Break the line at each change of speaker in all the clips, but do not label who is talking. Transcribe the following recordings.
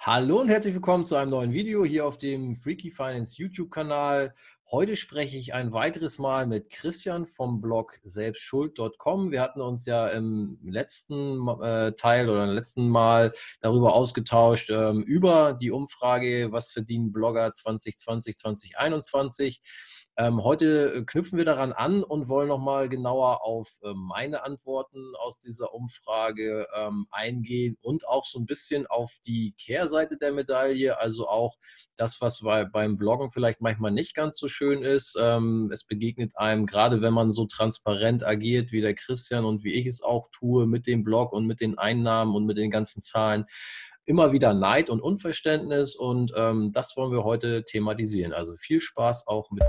Hallo und herzlich willkommen zu einem neuen Video hier auf dem Freaky Finance YouTube-Kanal. Heute spreche ich ein weiteres Mal mit Christian vom Blog selbstschuld.com. Wir hatten uns ja im letzten äh, Teil oder im letzten Mal darüber ausgetauscht, ähm, über die Umfrage, was verdienen Blogger 2020, 2021. Ähm, heute äh, knüpfen wir daran an und wollen nochmal genauer auf äh, meine Antworten aus dieser Umfrage ähm, eingehen und auch so ein bisschen auf die Kehrseite der Medaille, also auch das, was bei, beim Bloggen vielleicht manchmal nicht ganz so schön ist. Ähm, es begegnet einem, gerade wenn man so transparent agiert wie der Christian und wie ich es auch tue mit dem Blog und mit den Einnahmen und mit den ganzen Zahlen, immer wieder Neid und Unverständnis und ähm, das wollen wir heute thematisieren. Also viel Spaß auch mit.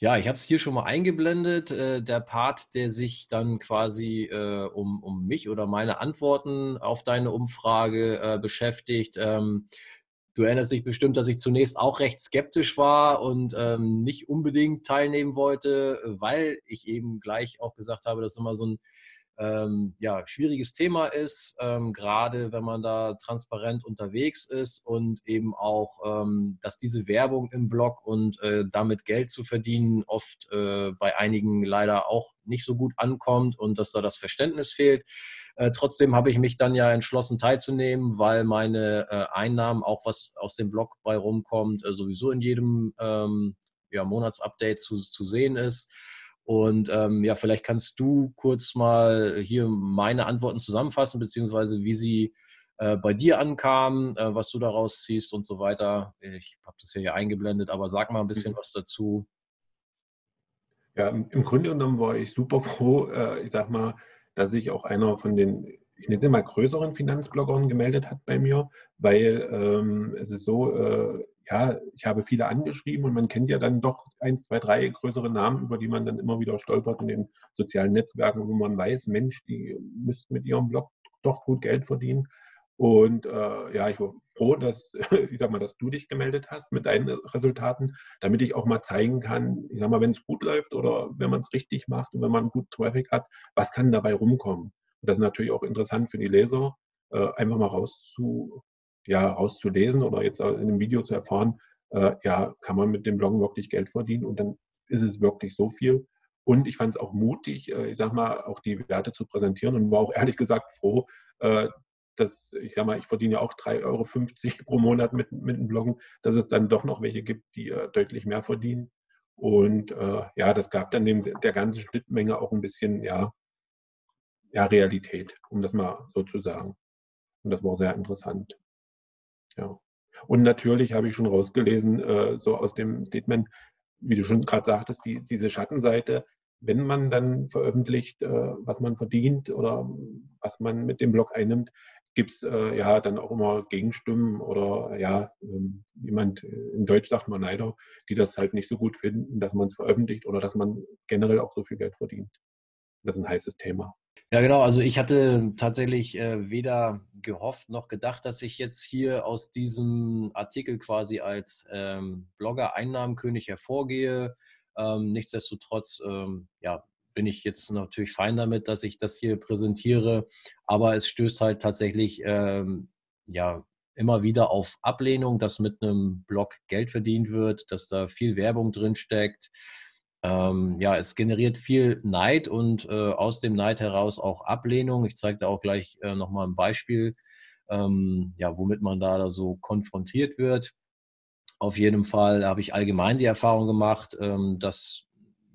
Ja, ich habe es hier schon mal eingeblendet. Äh, der Part, der sich dann quasi äh, um, um mich oder meine Antworten auf deine Umfrage äh, beschäftigt. Ähm, du erinnerst dich bestimmt, dass ich zunächst auch recht skeptisch war und ähm, nicht unbedingt teilnehmen wollte, weil ich eben gleich auch gesagt habe, dass immer so ein ähm, ja, schwieriges Thema ist, ähm, gerade wenn man da transparent unterwegs ist und eben auch, ähm, dass diese Werbung im Blog und äh, damit Geld zu verdienen oft äh, bei einigen leider auch nicht so gut ankommt und dass da das Verständnis fehlt. Äh, trotzdem habe ich mich dann ja entschlossen teilzunehmen, weil meine äh, Einnahmen, auch was aus dem Blog bei rumkommt, äh, sowieso in jedem ähm, ja, Monatsupdate zu, zu sehen ist. Und ähm, ja, vielleicht kannst du kurz mal hier meine Antworten zusammenfassen, beziehungsweise wie sie äh, bei dir ankamen, äh, was du daraus ziehst und so weiter. Ich habe das hier eingeblendet, aber sag mal ein bisschen mhm. was dazu.
Ja, im Grunde genommen war ich super froh, äh, ich sag mal, dass sich auch einer von den, ich nenne es mal größeren Finanzbloggern gemeldet hat bei mir, weil ähm, es ist so, äh, ja, ich habe viele angeschrieben und man kennt ja dann doch eins, zwei, drei größere Namen, über die man dann immer wieder stolpert in den sozialen Netzwerken, wo man weiß, Mensch, die müssten mit ihrem Blog doch gut Geld verdienen. Und äh, ja, ich war froh, dass, ich sag mal, dass du dich gemeldet hast mit deinen Resultaten, damit ich auch mal zeigen kann, ich sag mal, wenn es gut läuft oder wenn man es richtig macht und wenn man gut Traffic hat, was kann dabei rumkommen? Und das ist natürlich auch interessant für die Leser, äh, einfach mal rauszu, ja, auszulesen oder jetzt in einem Video zu erfahren, äh, ja, kann man mit dem Bloggen wirklich Geld verdienen und dann ist es wirklich so viel. Und ich fand es auch mutig, äh, ich sag mal, auch die Werte zu präsentieren und war auch ehrlich gesagt froh, äh, dass, ich sag mal, ich verdiene ja auch 3,50 Euro pro Monat mit, mit dem Bloggen, dass es dann doch noch welche gibt, die äh, deutlich mehr verdienen. Und äh, ja, das gab dann dem, der ganzen Schnittmenge auch ein bisschen, ja, ja, Realität, um das mal so zu sagen. Und das war sehr interessant. Ja. Und natürlich habe ich schon rausgelesen, äh, so aus dem Statement, wie du schon gerade sagtest, die, diese Schattenseite, wenn man dann veröffentlicht, äh, was man verdient oder was man mit dem Blog einnimmt, gibt es äh, ja dann auch immer Gegenstimmen oder ja, ähm, jemand, in Deutsch sagt man Neider, die das halt nicht so gut finden, dass man es veröffentlicht oder dass man generell auch so viel Geld verdient. Das ist ein heißes Thema.
Ja, genau. Also ich hatte tatsächlich äh, weder gehofft noch gedacht, dass ich jetzt hier aus diesem Artikel quasi als ähm, Blogger Einnahmenkönig hervorgehe. Ähm, nichtsdestotrotz, ähm, ja, bin ich jetzt natürlich fein damit, dass ich das hier präsentiere. Aber es stößt halt tatsächlich ähm, ja immer wieder auf Ablehnung, dass mit einem Blog Geld verdient wird, dass da viel Werbung drin steckt. Ähm, ja, es generiert viel Neid und äh, aus dem Neid heraus auch Ablehnung. Ich zeige da auch gleich äh, nochmal ein Beispiel, ähm, ja, womit man da so konfrontiert wird. Auf jeden Fall habe ich allgemein die Erfahrung gemacht, ähm, dass,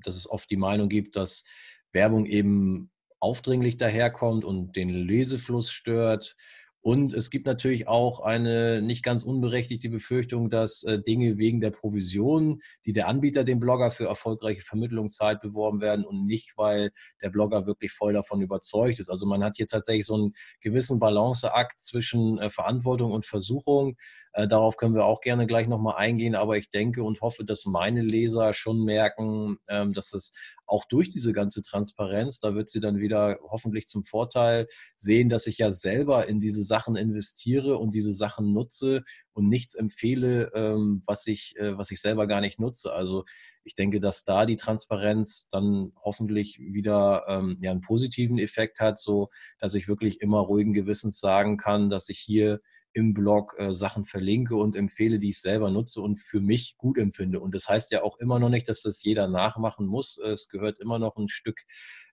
dass es oft die Meinung gibt, dass Werbung eben aufdringlich daherkommt und den Lesefluss stört und es gibt natürlich auch eine nicht ganz unberechtigte Befürchtung, dass äh, Dinge wegen der Provision, die der Anbieter dem Blogger für erfolgreiche Vermittlungszeit beworben werden und nicht, weil der Blogger wirklich voll davon überzeugt ist. Also man hat hier tatsächlich so einen gewissen Balanceakt zwischen äh, Verantwortung und Versuchung. Äh, darauf können wir auch gerne gleich nochmal eingehen, aber ich denke und hoffe, dass meine Leser schon merken, ähm, dass es auch durch diese ganze Transparenz, da wird sie dann wieder hoffentlich zum Vorteil sehen, dass ich ja selber in diese Sachen investiere und diese Sachen nutze und nichts empfehle, ähm, was ich, äh, was ich selber gar nicht nutze. Also ich denke, dass da die Transparenz dann hoffentlich wieder ähm, ja, einen positiven Effekt hat, so dass ich wirklich immer ruhigen Gewissens sagen kann, dass ich hier im Blog äh, Sachen verlinke und empfehle, die ich selber nutze und für mich gut empfinde. Und das heißt ja auch immer noch nicht, dass das jeder nachmachen muss. Es gehört immer noch ein Stück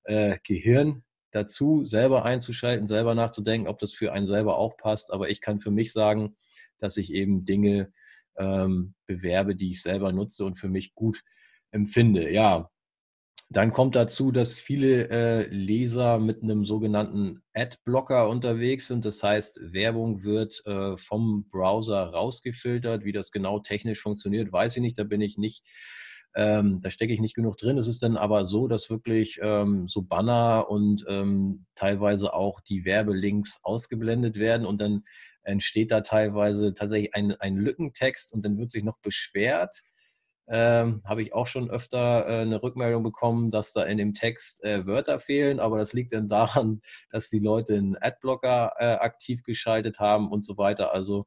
äh, Gehirn dazu, selber einzuschalten, selber nachzudenken, ob das für einen selber auch passt. Aber ich kann für mich sagen, dass ich eben Dinge ähm, bewerbe, die ich selber nutze und für mich gut empfinde. Ja, dann kommt dazu, dass viele äh, Leser mit einem sogenannten Adblocker unterwegs sind. Das heißt, Werbung wird äh, vom Browser rausgefiltert. Wie das genau technisch funktioniert, weiß ich nicht. Da bin ich nicht, ähm, da stecke ich nicht genug drin. Es ist dann aber so, dass wirklich ähm, so Banner und ähm, teilweise auch die Werbelinks ausgeblendet werden und dann entsteht da teilweise tatsächlich ein, ein Lückentext und dann wird sich noch beschwert ähm, habe ich auch schon öfter äh, eine Rückmeldung bekommen, dass da in dem Text äh, Wörter fehlen, aber das liegt dann daran, dass die Leute einen Adblocker äh, aktiv geschaltet haben und so weiter. Also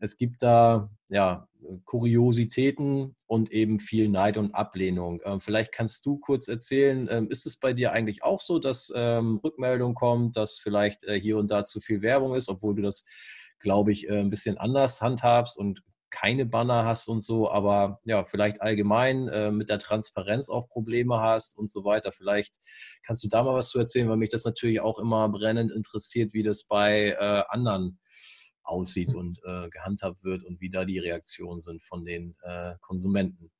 es gibt da ja Kuriositäten und eben viel Neid und Ablehnung. Ähm, vielleicht kannst du kurz erzählen, ähm, ist es bei dir eigentlich auch so, dass ähm, Rückmeldung kommt, dass vielleicht äh, hier und da zu viel Werbung ist, obwohl du das glaube ich, äh, ein bisschen anders handhabst und keine Banner hast und so, aber ja, vielleicht allgemein äh, mit der Transparenz auch Probleme hast und so weiter. Vielleicht kannst du da mal was zu erzählen, weil mich das natürlich auch immer brennend interessiert, wie das bei äh, anderen aussieht hm. und äh, gehandhabt wird und wie da die Reaktionen sind von den äh, Konsumenten.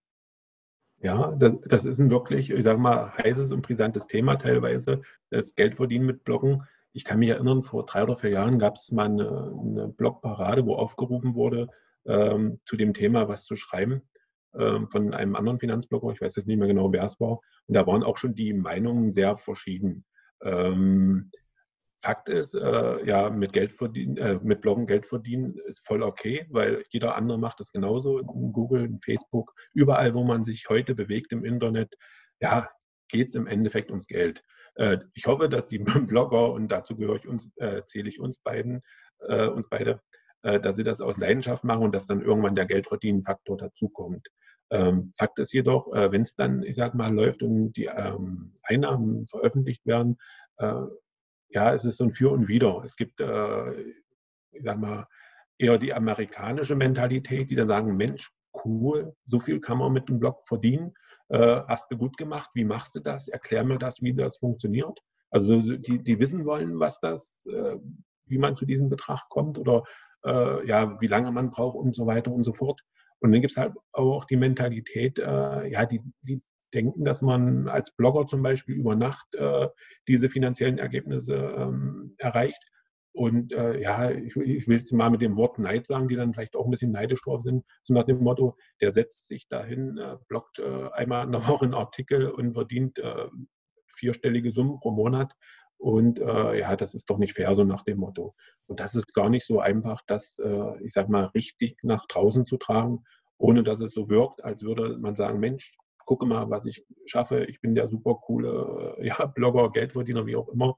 Ja, das, das, ist ein wirklich, ich sage mal, heißes und brisantes Thema teilweise, das Geldverdienen mit Bloggen. Ich kann mich erinnern, vor drei oder vier Jahren gab es mal eine, eine Blogparade, wo aufgerufen wurde, ähm, zu dem Thema was zu schreiben ähm, von einem anderen Finanzblogger. Ich weiß jetzt nicht mehr genau, wer es war. Und da waren auch schon die Meinungen sehr verschieden. Ähm, Fakt ist, äh, ja, mit Geld verdienen, äh, mit Bloggen Geld verdienen ist voll okay, weil jeder andere macht das genauso. In Google, in Facebook, überall, wo man sich heute bewegt im Internet, ja, geht es im Endeffekt ums Geld. Äh, ich hoffe, dass die Blogger, und dazu gehöre ich uns, äh, zähle ich uns beiden, äh, uns beide, äh, dass sie das aus Leidenschaft machen und dass dann irgendwann der Geldverdienen-Faktor dazukommt. Ähm, Fakt ist jedoch, äh, wenn es dann, ich sag mal, läuft und die ähm, Einnahmen veröffentlicht werden, äh, ja, es ist so ein Für und Wider. Es gibt, ich sag mal, eher die amerikanische Mentalität, die dann sagen, Mensch, cool, so viel kann man mit dem Blog verdienen. Hast du gut gemacht, wie machst du das? Erklär mir das, wie das funktioniert. Also die, die wissen wollen, was das, wie man zu diesem Betrag kommt oder äh, ja, wie lange man braucht und so weiter und so fort. Und dann gibt es halt auch die Mentalität, äh, ja, die, die denken, dass man als Blogger zum Beispiel über Nacht äh, diese finanziellen Ergebnisse ähm, erreicht. Und äh, ja, ich, ich will es mal mit dem Wort Neid sagen, die dann vielleicht auch ein bisschen neidisch drauf sind, so nach dem Motto, der setzt sich dahin, äh, bloggt äh, einmal in der Woche einen Artikel und verdient äh, vierstellige Summen pro Monat und äh, ja, das ist doch nicht fair, so nach dem Motto. Und das ist gar nicht so einfach, das, äh, ich sag mal, richtig nach draußen zu tragen, ohne dass es so wirkt, als würde man sagen, Mensch, gucke mal, was ich schaffe. Ich bin der super coole ja, Blogger, Geldverdiener, wie auch immer.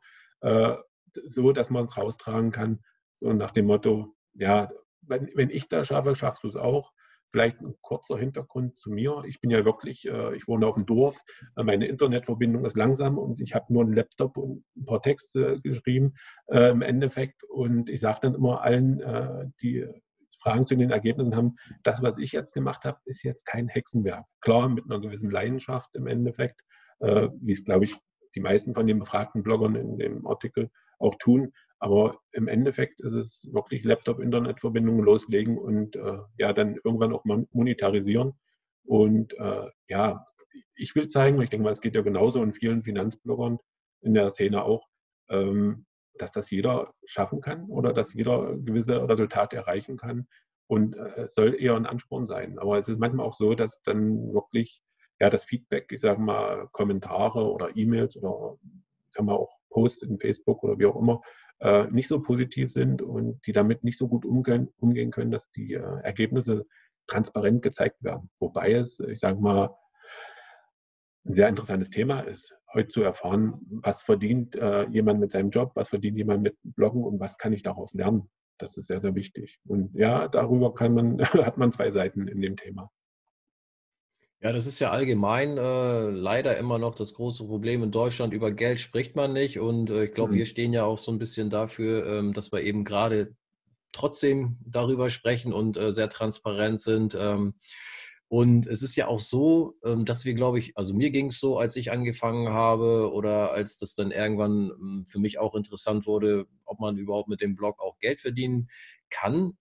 So, dass man es raustragen kann. So nach dem Motto, ja, wenn, wenn ich das schaffe, schaffst du es auch. Vielleicht ein kurzer Hintergrund zu mir. Ich bin ja wirklich, äh, ich wohne auf dem Dorf. Äh, meine Internetverbindung ist langsam und ich habe nur einen Laptop und ein paar Texte geschrieben äh, im Endeffekt. Und ich sage dann immer allen, die Fragen zu den Ergebnissen haben, das, was ich jetzt gemacht habe, ist jetzt kein Hexenwerk. Klar, mit einer gewissen Leidenschaft im Endeffekt, wie es, glaube ich, die meisten von den befragten Bloggern in dem Artikel auch tun. Aber im Endeffekt ist es wirklich Laptop-Internetverbindungen loslegen und äh, ja, dann irgendwann auch monetarisieren. Und äh, ja, ich will zeigen, ich denke mal, es geht ja genauso in vielen Finanzbloggern in der Szene auch, ähm, dass das jeder schaffen kann oder dass jeder gewisse Resultate erreichen kann. Und äh, es soll eher ein Ansporn sein. Aber es ist manchmal auch so, dass dann wirklich ja, das Feedback, ich sage mal, Kommentare oder E-Mails oder ich sag mal auch Posts in Facebook oder wie auch immer, äh, nicht so positiv sind und die damit nicht so gut umgehen, umgehen können, dass die äh, Ergebnisse transparent gezeigt werden. Wobei es, ich sage mal, ein sehr interessantes Thema ist, heute zu erfahren, was verdient äh, jemand mit seinem Job, was verdient jemand mit Bloggen und was kann ich daraus lernen. Das ist sehr, sehr wichtig. Und ja, darüber kann man, hat man zwei Seiten in dem Thema.
Ja, das ist ja allgemein äh, leider immer noch das große Problem in Deutschland. Über Geld spricht man nicht. Und äh, ich glaube,
Mhm.
wir stehen ja auch so ein bisschen dafür, ähm, dass wir eben gerade trotzdem darüber sprechen und äh, sehr transparent sind. Ähm, und es ist ja auch so, ähm, dass wir, glaube ich, also mir ging es so, als ich angefangen habe oder als das dann irgendwann ähm, für mich auch interessant wurde, ob man überhaupt mit dem Blog auch Geld verdienen kann.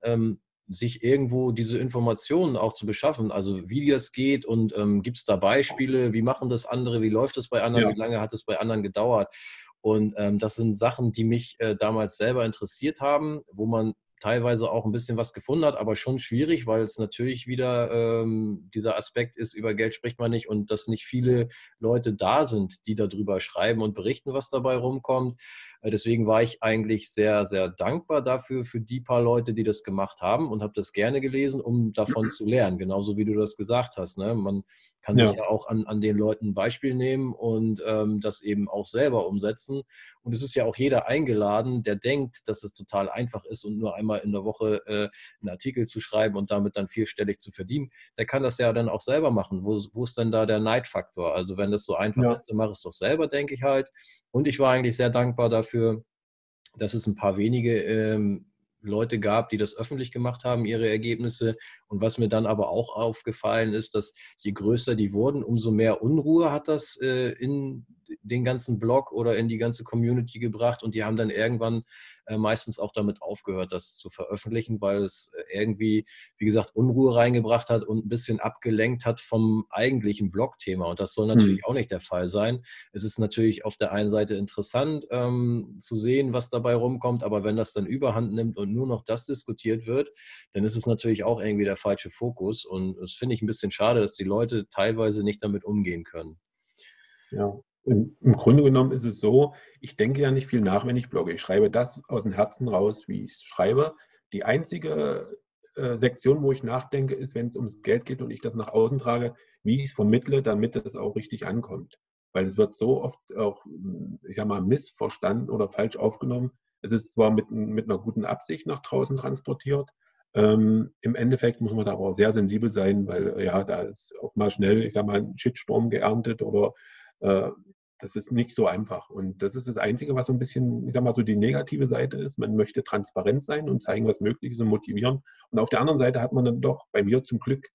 Sich irgendwo diese Informationen auch zu beschaffen, also wie das geht und ähm, gibt es da Beispiele, wie machen das andere, wie läuft das bei anderen,
Ja,
wie lange hat es bei anderen gedauert. Und ähm, das sind Sachen, die mich äh, damals selber interessiert haben, wo man teilweise auch ein bisschen was gefunden hat, aber schon schwierig, weil es natürlich wieder ähm, dieser Aspekt ist, über Geld spricht man nicht und dass nicht viele Leute da sind, die darüber schreiben und berichten, was dabei rumkommt. Äh, deswegen war ich eigentlich sehr, sehr dankbar dafür, für die paar Leute, die das gemacht haben und habe das gerne gelesen, um davon zu lernen, genauso wie du das gesagt hast. Ne? Man kann sich
ja,
ja auch an, an den Leuten ein Beispiel nehmen und ähm, das eben auch selber umsetzen. Und es ist ja auch jeder eingeladen, der denkt, dass es total einfach ist und nur einmal in der Woche äh, einen Artikel zu schreiben und damit dann vierstellig zu verdienen. Der kann das ja dann auch selber machen. Wo, wo ist denn da der Neidfaktor? Also wenn das so einfach
ja,
ist, dann mach es doch selber, denke ich halt. Und ich war eigentlich sehr dankbar dafür, dass es ein paar wenige ähm, Leute gab, die das öffentlich gemacht haben, ihre Ergebnisse. Und was mir dann aber auch aufgefallen ist, dass je größer die wurden, umso mehr Unruhe hat das äh, in den ganzen Blog oder in die ganze Community gebracht. Und die haben dann irgendwann äh, meistens auch damit aufgehört, das zu veröffentlichen, weil es äh, irgendwie, wie gesagt, Unruhe reingebracht hat und ein bisschen abgelenkt hat vom eigentlichen Blog-Thema. Und das soll
mhm.
natürlich auch nicht der Fall sein. Es ist natürlich auf der einen Seite interessant ähm, zu sehen, was dabei rumkommt, aber wenn das dann überhand nimmt und nur noch das diskutiert wird, dann ist es natürlich auch irgendwie der falsche Fokus. Und das finde ich ein bisschen schade, dass die Leute teilweise nicht damit umgehen können.
ja. Im, Im Grunde genommen ist es so, ich denke ja nicht viel nach, wenn ich blogge. Ich schreibe das aus dem Herzen raus, wie ich es schreibe. Die einzige äh, Sektion, wo ich nachdenke, ist, wenn es ums Geld geht und ich das nach außen trage, wie ich es vermittle, damit es auch richtig ankommt. Weil es wird so oft auch, ich sag mal, missverstanden oder falsch aufgenommen. Es ist zwar mit, mit einer guten Absicht nach draußen transportiert, ähm, Im Endeffekt muss man da aber auch sehr sensibel sein, weil ja, da ist auch mal schnell, ich sag mal, ein Shitstorm geerntet oder äh, das ist nicht so einfach. Und das ist das Einzige, was so ein bisschen, ich sag mal, so die negative Seite ist. Man möchte transparent sein und zeigen, was möglich ist und motivieren. Und auf der anderen Seite hat man dann doch bei mir zum Glück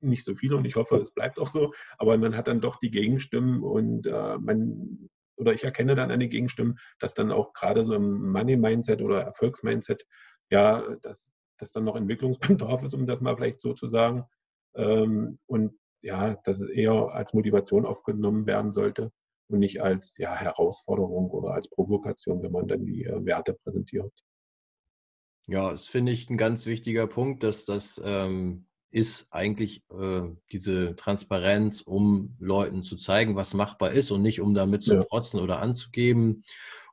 nicht so viele und ich hoffe, es bleibt auch so, aber man hat dann doch die Gegenstimmen und äh, man, oder ich erkenne dann an den Gegenstimmen, dass dann auch gerade so im Money-Mindset oder Erfolgsmindset, ja, dass, dass dann noch Entwicklungsbedarf ist, um das mal vielleicht so zu sagen. Ähm, und ja, dass es eher als Motivation aufgenommen werden sollte und nicht als ja, Herausforderung oder als Provokation, wenn man dann die äh, Werte präsentiert.
Ja, das finde ich ein ganz wichtiger Punkt, dass das ähm, ist eigentlich äh, diese Transparenz, um Leuten zu zeigen, was machbar ist und nicht um damit zu
Ja,
protzen oder anzugeben.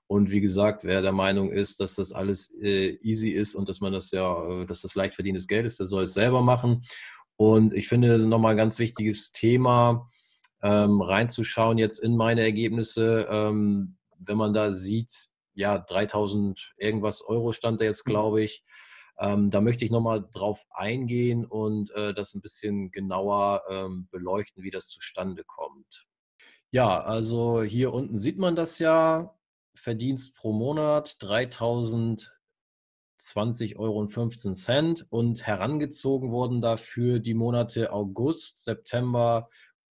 Und wie gesagt, wer der Meinung ist, dass das alles äh, easy ist und dass man das ja, äh, dass das leicht verdientes Geld ist, der soll es selber machen. Und ich finde nochmal ein ganz wichtiges Thema, ähm, reinzuschauen jetzt in meine Ergebnisse, ähm, wenn man da sieht, ja, 3000 irgendwas Euro stand da jetzt, glaube ich. Ähm, da möchte ich nochmal drauf eingehen und äh, das ein bisschen genauer ähm, beleuchten, wie das zustande kommt. Ja, also hier unten sieht man das ja. Verdienst pro Monat 3020 Euro und 15 Cent und herangezogen wurden dafür die Monate August, September,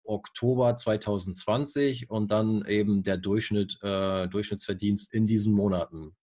Oktober 2020 und dann eben der Durchschnitt, äh, Durchschnittsverdienst in diesen Monaten.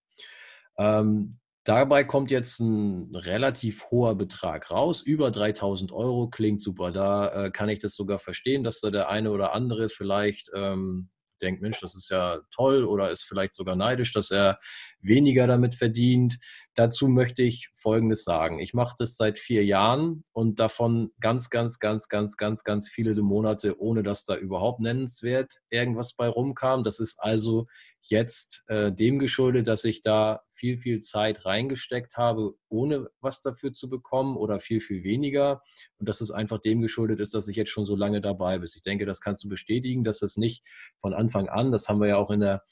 Ähm, dabei kommt jetzt ein relativ hoher Betrag raus, über 3000 Euro, klingt super. Da äh, kann ich das sogar verstehen, dass da der eine oder andere vielleicht ähm, denkt, Mensch, das ist ja toll oder ist vielleicht sogar neidisch, dass er weniger damit verdient. Dazu möchte ich Folgendes sagen. Ich mache das seit vier Jahren und davon ganz, ganz, ganz, ganz, ganz, ganz viele Monate, ohne dass da überhaupt nennenswert irgendwas bei rumkam. Das ist also jetzt äh, dem geschuldet, dass ich da viel, viel Zeit reingesteckt habe, ohne was dafür zu bekommen oder viel, viel weniger. Und dass es einfach dem geschuldet ist, dass ich jetzt schon so lange dabei bin. Ich denke, das kannst du bestätigen, dass das nicht von Anfang an, das haben wir ja auch in, der,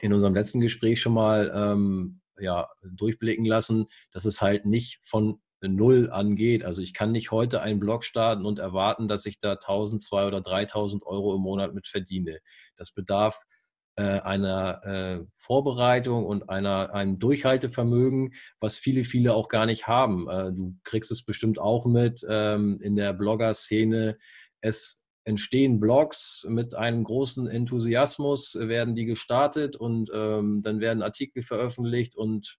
in unserem letzten Gespräch schon mal ähm, ja, durchblicken lassen, dass es halt nicht von Null angeht. Also ich kann nicht heute einen Blog starten und erwarten, dass ich da 1000, 2 oder 3000 Euro im Monat mit verdiene. Das bedarf äh, einer äh, Vorbereitung und einer, einem Durchhaltevermögen, was viele, viele auch gar nicht haben. Äh, du kriegst es bestimmt auch mit ähm, in der Blogger-Szene. Es entstehen Blogs mit einem großen Enthusiasmus, werden die gestartet und ähm, dann werden Artikel veröffentlicht und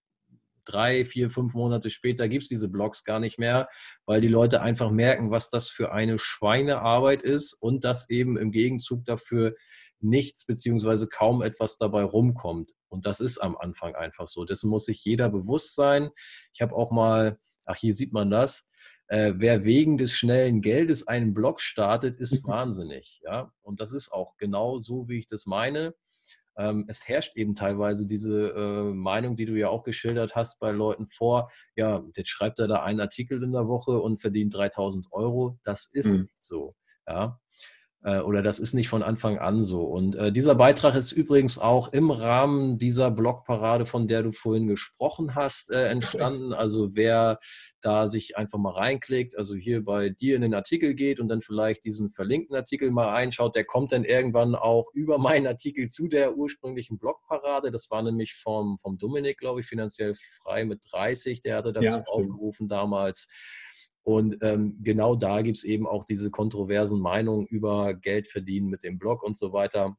drei, vier, fünf Monate später gibt es diese Blogs gar nicht mehr, weil die Leute einfach merken, was das für eine Schweinearbeit ist und dass eben im Gegenzug dafür nichts beziehungsweise kaum etwas dabei rumkommt. Und das ist am Anfang einfach so. Dessen muss sich jeder bewusst sein. Ich habe auch mal, ach, hier sieht man das, äh, wer wegen des schnellen Geldes einen Blog startet, ist mhm. wahnsinnig. Ja? Und das ist auch genau so, wie ich das meine. Ähm, es herrscht eben teilweise diese äh, Meinung, die du ja auch geschildert hast bei Leuten vor, ja, jetzt schreibt er da einen Artikel in der Woche und verdient 3000 Euro. Das ist mhm. nicht so. Ja? Äh, oder das ist nicht von Anfang an so. Und äh, dieser Beitrag ist übrigens auch im Rahmen dieser Blogparade, von der du vorhin gesprochen hast, äh, entstanden. Also wer da sich einfach mal reinklickt, also hier bei dir in den Artikel geht und dann vielleicht diesen verlinkten Artikel mal einschaut, der kommt dann irgendwann auch über meinen Artikel zu der ursprünglichen Blogparade. Das war nämlich vom, vom Dominik, glaube ich, finanziell frei mit 30. Der hatte dazu ja, aufgerufen damals. Und ähm, genau da gibt es eben auch diese kontroversen Meinungen über Geld verdienen mit dem Blog und so weiter.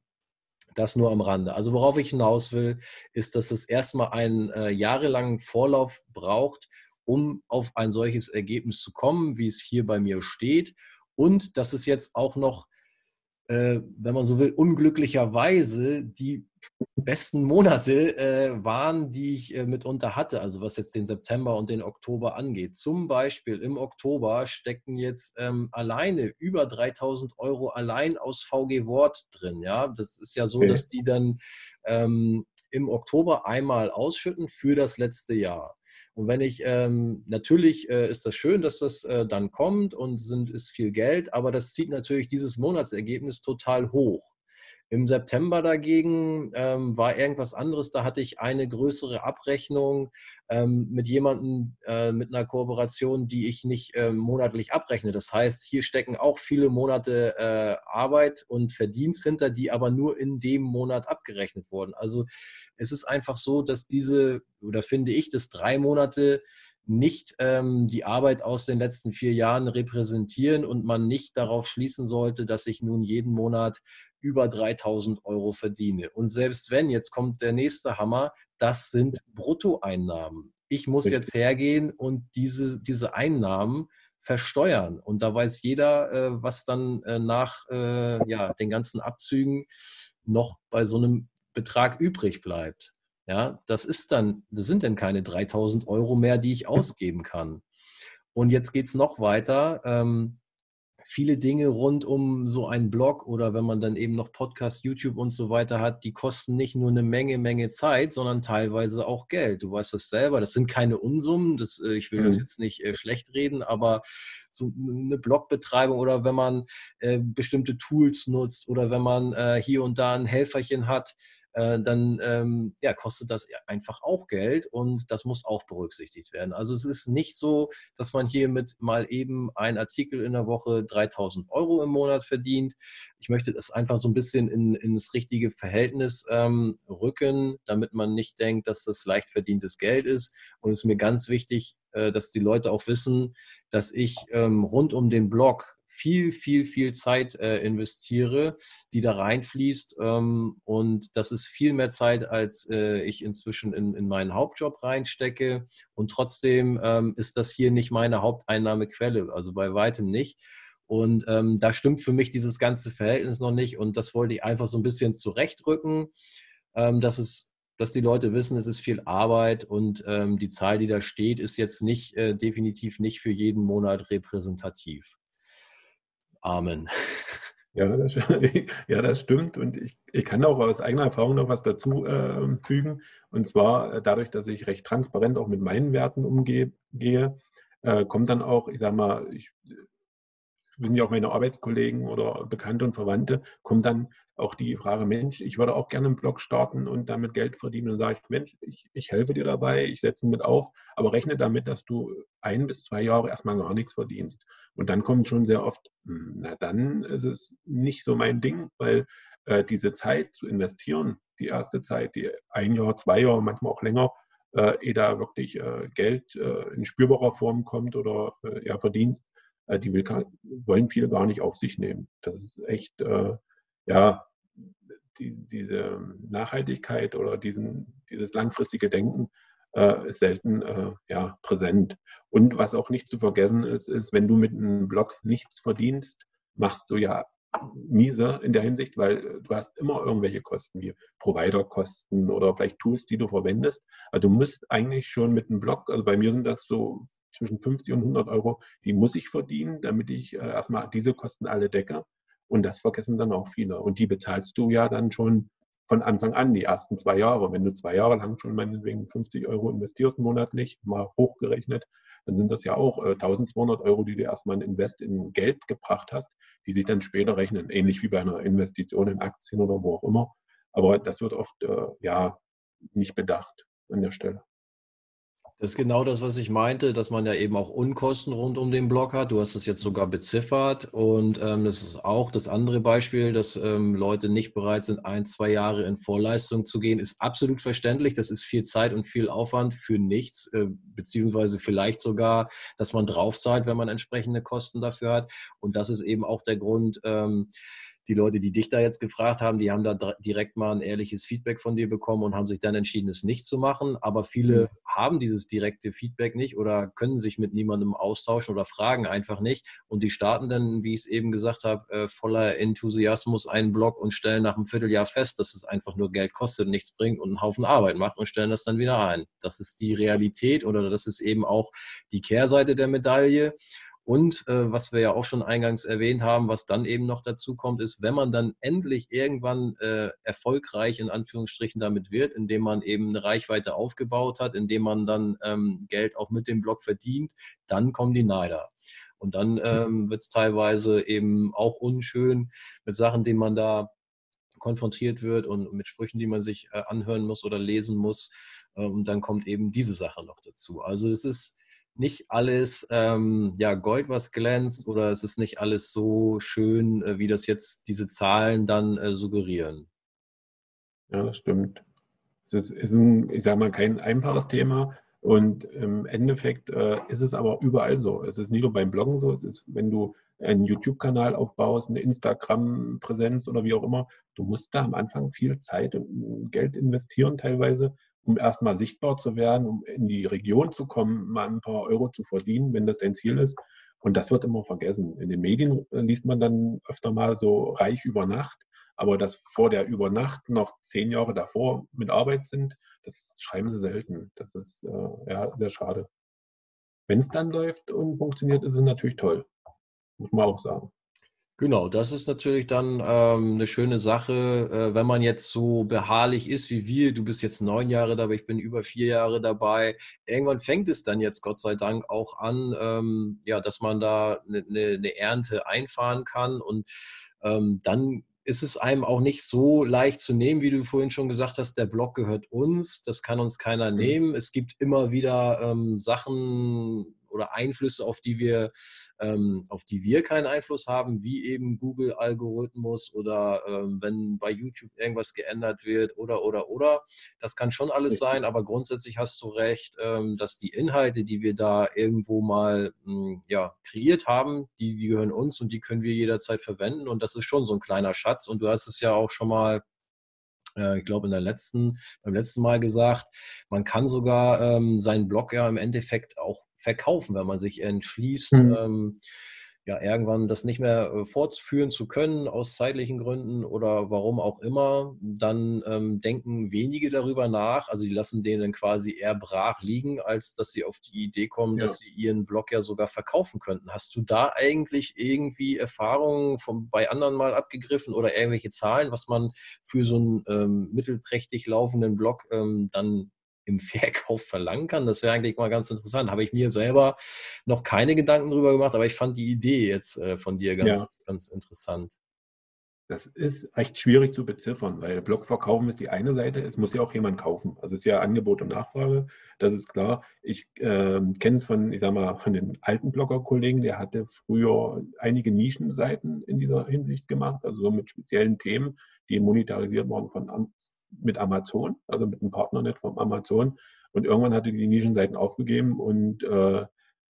Das nur am Rande. Also worauf ich hinaus will, ist, dass es erstmal einen äh, jahrelangen Vorlauf braucht, um auf ein solches Ergebnis zu kommen, wie es hier bei mir steht. Und dass es jetzt auch noch, äh, wenn man so will, unglücklicherweise die besten Monate äh, waren, die ich äh, mitunter hatte, also was jetzt den September und den Oktober angeht. Zum Beispiel im Oktober stecken jetzt ähm, alleine über 3000 Euro allein aus VG Wort drin. Ja, das ist ja so, okay. dass die dann ähm, im Oktober einmal ausschütten für das letzte Jahr. Und wenn ich, ähm, natürlich äh, ist das schön, dass das äh, dann kommt und sind, ist viel Geld, aber das zieht natürlich dieses Monatsergebnis total hoch. Im September dagegen ähm, war irgendwas anderes. Da hatte ich eine größere Abrechnung ähm, mit jemandem äh, mit einer Kooperation, die ich nicht äh, monatlich abrechne. Das heißt, hier stecken auch viele Monate äh, Arbeit und Verdienst hinter, die aber nur in dem Monat abgerechnet wurden. Also es ist einfach so, dass diese, oder finde ich, dass drei Monate nicht ähm, die Arbeit aus den letzten vier Jahren repräsentieren und man nicht darauf schließen sollte, dass ich nun jeden Monat über 3000 Euro verdiene. Und selbst wenn, jetzt kommt der nächste Hammer, das sind Bruttoeinnahmen. Ich muss jetzt hergehen und diese, diese Einnahmen versteuern. Und da weiß jeder, äh, was dann äh, nach äh, ja, den ganzen Abzügen noch bei so einem Betrag übrig bleibt. Ja, das ist dann, das sind dann keine 3000 Euro mehr, die ich ausgeben kann. Und jetzt geht es noch weiter. Ähm, viele Dinge rund um so einen Blog oder wenn man dann eben noch Podcast, YouTube und so weiter hat, die kosten nicht nur eine Menge, Menge Zeit, sondern teilweise auch Geld. Du weißt das selber. Das sind keine Unsummen. Das, äh, ich will mhm. das jetzt nicht äh, schlecht reden, aber so eine Blogbetreibung oder wenn man äh, bestimmte Tools nutzt oder wenn man äh, hier und da ein Helferchen hat, äh, dann ähm, ja, kostet das einfach auch Geld und das muss auch berücksichtigt werden. Also es ist nicht so, dass man hier mit mal eben ein Artikel in der Woche 3000 Euro im Monat verdient. Ich möchte das einfach so ein bisschen in, in richtige Verhältnis ähm, rücken, damit man nicht denkt, dass das leicht verdientes Geld ist. Und es ist mir ganz wichtig, äh, dass die Leute auch wissen, dass ich ähm, rund um den Blog viel, viel, viel Zeit äh, investiere, die da reinfließt. Ähm, und das ist viel mehr Zeit, als äh, ich inzwischen in, in meinen Hauptjob reinstecke. Und trotzdem ähm, ist das hier nicht meine Haupteinnahmequelle, also bei weitem nicht. Und ähm, da stimmt für mich dieses ganze Verhältnis noch nicht. Und das wollte ich einfach so ein bisschen zurechtrücken, ähm, dass es dass die Leute wissen, es ist viel Arbeit und ähm, die Zahl, die da steht, ist jetzt nicht äh, definitiv nicht für jeden Monat repräsentativ. Amen.
Ja das, ja, das stimmt. Und ich, ich kann auch aus eigener Erfahrung noch was dazu äh, fügen. Und zwar äh, dadurch, dass ich recht transparent auch mit meinen Werten umgehe, äh, kommt dann auch, ich sage mal, ich, wissen ja auch meine Arbeitskollegen oder Bekannte und Verwandte, kommt dann auch die Frage, Mensch, ich würde auch gerne einen Blog starten und damit Geld verdienen. Und sage ich, Mensch, ich, ich helfe dir dabei, ich setze mit auf, aber rechne damit, dass du ein bis zwei Jahre erstmal gar nichts verdienst. Und dann kommt schon sehr oft, hm, na dann ist es nicht so mein Ding, weil äh, diese Zeit zu investieren, die erste Zeit, die ein Jahr, zwei Jahre, manchmal auch länger, äh, ehe da wirklich äh, Geld äh, in spürbarer Form kommt oder äh, ja, Verdienst, äh, die will, wollen viele gar nicht auf sich nehmen. Das ist echt, äh, ja, die, diese Nachhaltigkeit oder diesen, dieses langfristige Denken ist selten ja, präsent. Und was auch nicht zu vergessen ist, ist, wenn du mit einem Blog nichts verdienst, machst du ja miese in der Hinsicht, weil äh, du hast immer irgendwelche Kosten wie Providerkosten oder vielleicht Tools, die du verwendest. Also du musst eigentlich schon mit einem Blog, also bei mir sind das so zwischen 50 und 100 Euro, die muss ich verdienen, damit ich äh, erstmal diese Kosten alle decke. Und das vergessen dann auch viele. Und die bezahlst du ja dann schon von Anfang an, die ersten zwei Jahre. Wenn du zwei Jahre lang schon meinetwegen 50 Euro investierst monatlich, mal hochgerechnet, dann sind das ja auch äh, 1200 Euro, die du erstmal in Invest in Geld gebracht hast, die sich dann später rechnen, ähnlich wie bei einer Investition in Aktien oder wo auch immer. Aber das wird oft äh, ja nicht bedacht an der Stelle.
Das ist genau das, was ich meinte, dass man ja eben auch Unkosten rund um den Block hat. Du hast es jetzt sogar beziffert. Und ähm, das ist auch das andere Beispiel, dass ähm, Leute nicht bereit sind, ein, zwei Jahre in Vorleistung zu gehen, ist absolut verständlich. Das ist viel Zeit und viel Aufwand für nichts, äh, beziehungsweise vielleicht sogar, dass man draufzahlt, wenn man entsprechende Kosten dafür hat. Und das ist eben auch der Grund, ähm, die Leute, die dich da jetzt gefragt haben, die haben da direkt mal ein ehrliches Feedback von dir bekommen und haben sich dann entschieden, es nicht zu machen. Aber viele mhm. haben dieses direkte Feedback nicht oder können sich mit niemandem austauschen oder fragen einfach nicht. Und die starten dann, wie ich es eben gesagt habe, äh, voller Enthusiasmus einen Blog und stellen nach einem Vierteljahr fest, dass es einfach nur Geld kostet und nichts bringt und einen Haufen Arbeit macht und stellen das dann wieder ein. Das ist die Realität oder das ist eben auch die Kehrseite der Medaille. Und äh, was wir ja auch schon eingangs erwähnt haben, was dann eben noch dazu kommt, ist, wenn man dann endlich irgendwann äh, erfolgreich in Anführungsstrichen damit wird, indem man eben eine Reichweite aufgebaut hat, indem man dann ähm, Geld auch mit dem Blog verdient, dann kommen die Neider. Und dann mhm. ähm, wird es teilweise eben auch unschön mit Sachen, denen man da konfrontiert wird und mit Sprüchen, die man sich äh, anhören muss oder lesen muss. Äh, und dann kommt eben diese Sache noch dazu. Also es ist nicht alles ähm, ja, Gold, was glänzt, oder es ist nicht alles so schön, äh, wie das jetzt diese Zahlen dann äh, suggerieren.
Ja, das stimmt. Es ist, ist ein, ich sage mal, kein einfaches Thema. Und im Endeffekt äh, ist es aber überall so. Es ist nicht nur beim Bloggen so, es ist, wenn du einen YouTube-Kanal aufbaust, eine Instagram-Präsenz oder wie auch immer, du musst da am Anfang viel Zeit und Geld investieren teilweise, um erstmal sichtbar zu werden, um in die Region zu kommen, mal ein paar Euro zu verdienen, wenn das dein Ziel ist. Und das wird immer vergessen. In den Medien liest man dann öfter mal so reich über Nacht, aber dass vor der Übernacht noch zehn Jahre davor mit Arbeit sind, das schreiben sie selten. Das ist äh, ja sehr schade. Wenn es dann läuft und funktioniert, ist es natürlich toll. Muss man auch sagen.
Genau, das ist natürlich dann ähm, eine schöne Sache, äh, wenn man jetzt so beharrlich ist wie wir. Du bist jetzt neun Jahre dabei, ich bin über vier Jahre dabei. Irgendwann fängt es dann jetzt Gott sei Dank auch an, ähm, ja, dass man da eine, eine, ne Ernte einfahren kann und ähm, dann ist es einem auch nicht so leicht zu nehmen, wie du vorhin schon gesagt hast, der Blog gehört uns, das kann uns keiner mhm. nehmen. Es gibt immer wieder ähm, Sachen, oder Einflüsse, auf die wir, ähm, auf die wir keinen Einfluss haben, wie eben Google-Algorithmus oder ähm, wenn bei YouTube irgendwas geändert wird oder oder oder. Das kann schon alles sein, aber grundsätzlich hast du recht, ähm, dass die Inhalte, die wir da irgendwo mal mh, hm, ja, kreiert haben, die, die gehören uns und die können wir jederzeit verwenden. Und das ist schon so ein kleiner Schatz. Und du hast es ja auch schon mal ich glaube, in der letzten, beim letzten Mal gesagt, man kann sogar ähm, seinen Blog ja im Endeffekt auch verkaufen, wenn man sich entschließt, mhm. ähm, ja, irgendwann das nicht mehr äh, fortführen zu können aus zeitlichen Gründen oder warum auch immer, dann ähm, denken wenige darüber nach. Also die lassen den dann quasi eher brach liegen, als dass sie auf die Idee kommen, ja. dass sie ihren Blog ja sogar verkaufen könnten. Hast du da eigentlich irgendwie Erfahrungen von, bei anderen mal abgegriffen oder irgendwelche Zahlen, was man für so einen ähm, mittelprächtig laufenden Blog ähm, dann im Verkauf verlangen kann. Das wäre eigentlich mal ganz interessant. Habe ich mir selber noch keine Gedanken drüber gemacht, aber ich fand die Idee jetzt äh, von dir ganz, ja. ganz interessant.
Das ist recht schwierig zu beziffern, weil Blog verkaufen ist die eine Seite, es muss ja auch jemand kaufen. Also es ist ja Angebot und Nachfrage, das ist klar. Ich äh, kenne es von, ich sag mal, von den alten Blogger-Kollegen, der hatte früher einige Nischenseiten in dieser Hinsicht gemacht, also so mit speziellen Themen, die monetarisiert wurden von, mit Amazon, also mit einem Partnernet vom Amazon. Und irgendwann hatte die Nischenseiten aufgegeben und äh,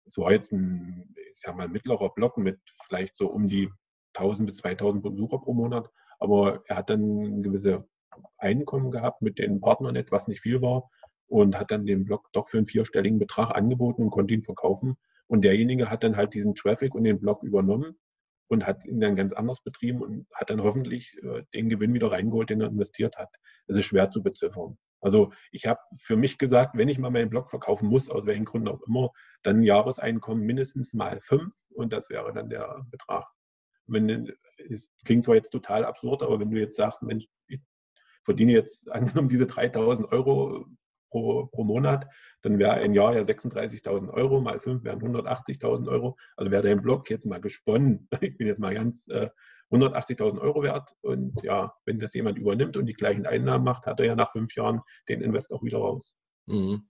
es war jetzt ein, ich sag mal, mittlerer Blog mit vielleicht so um die 1000 bis 2000 Besucher pro Monat. Aber er hat dann ein gewisses Einkommen gehabt mit dem Partnernet, was nicht viel war, und hat dann den Blog doch für einen vierstelligen Betrag angeboten und konnte ihn verkaufen. Und derjenige hat dann halt diesen Traffic und den Blog übernommen und hat ihn dann ganz anders betrieben und hat dann hoffentlich äh, den Gewinn wieder reingeholt, den er investiert hat. Das ist schwer zu beziffern. Also ich habe für mich gesagt, wenn ich mal meinen Blog verkaufen muss, aus welchen Gründen auch immer, dann ein Jahreseinkommen mindestens mal fünf und das wäre dann der Betrag wenn, es klingt zwar jetzt total absurd, aber wenn du jetzt sagst, Mensch, ich verdiene jetzt angenommen diese 3000 Euro pro, pro Monat, dann wäre ein Jahr ja 36.000 Euro, mal fünf wären 180.000 Euro. Also wäre dein Blog jetzt mal gesponnen, ich bin jetzt mal ganz äh, 180.000 Euro wert. Und ja, wenn das jemand übernimmt und die gleichen Einnahmen macht, hat er ja nach fünf Jahren den Invest auch wieder raus.
Mhm.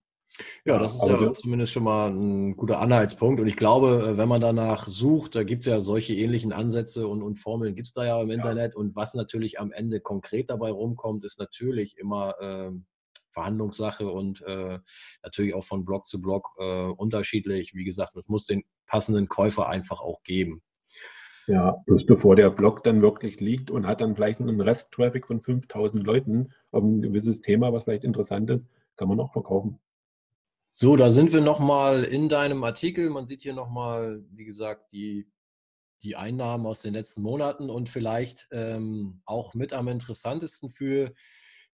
Ja, das ist ja zumindest schon mal ein guter Anhaltspunkt. Und ich glaube, äh, wenn man danach sucht, da gibt es ja solche ähnlichen Ansätze und, und Formeln gibt es da ja im Internet. Ja. Und was natürlich am Ende konkret dabei rumkommt, ist natürlich immer äh, Verhandlungssache und äh, natürlich auch von Blog zu Blog äh, unterschiedlich. Wie gesagt, es muss den passenden Käufer einfach auch geben.
Ja, bloß bevor der Blog dann wirklich liegt und hat dann vielleicht einen Rest-Traffic von 5000 Leuten auf ein gewisses Thema, was vielleicht interessant ist, kann man auch verkaufen.
So, da sind wir nochmal in deinem Artikel. Man sieht hier nochmal, wie gesagt, die, die Einnahmen aus den letzten Monaten und vielleicht ähm, auch mit am interessantesten für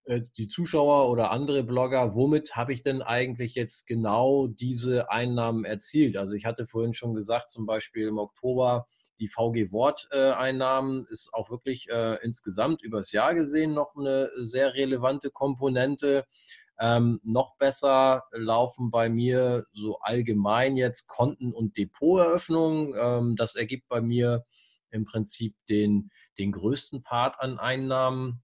die Zuschauer oder andere Blogger, womit habe ich denn eigentlich jetzt genau diese Einnahmen erzielt? Also ich hatte vorhin schon gesagt, zum Beispiel im Oktober die VG Wort-Einnahmen ist auch wirklich äh, insgesamt übers Jahr gesehen noch eine sehr relevante Komponente. Ähm, noch besser laufen bei mir so allgemein jetzt Konten- und Depoteröffnungen. Ähm, das ergibt bei mir im Prinzip den, den größten Part an Einnahmen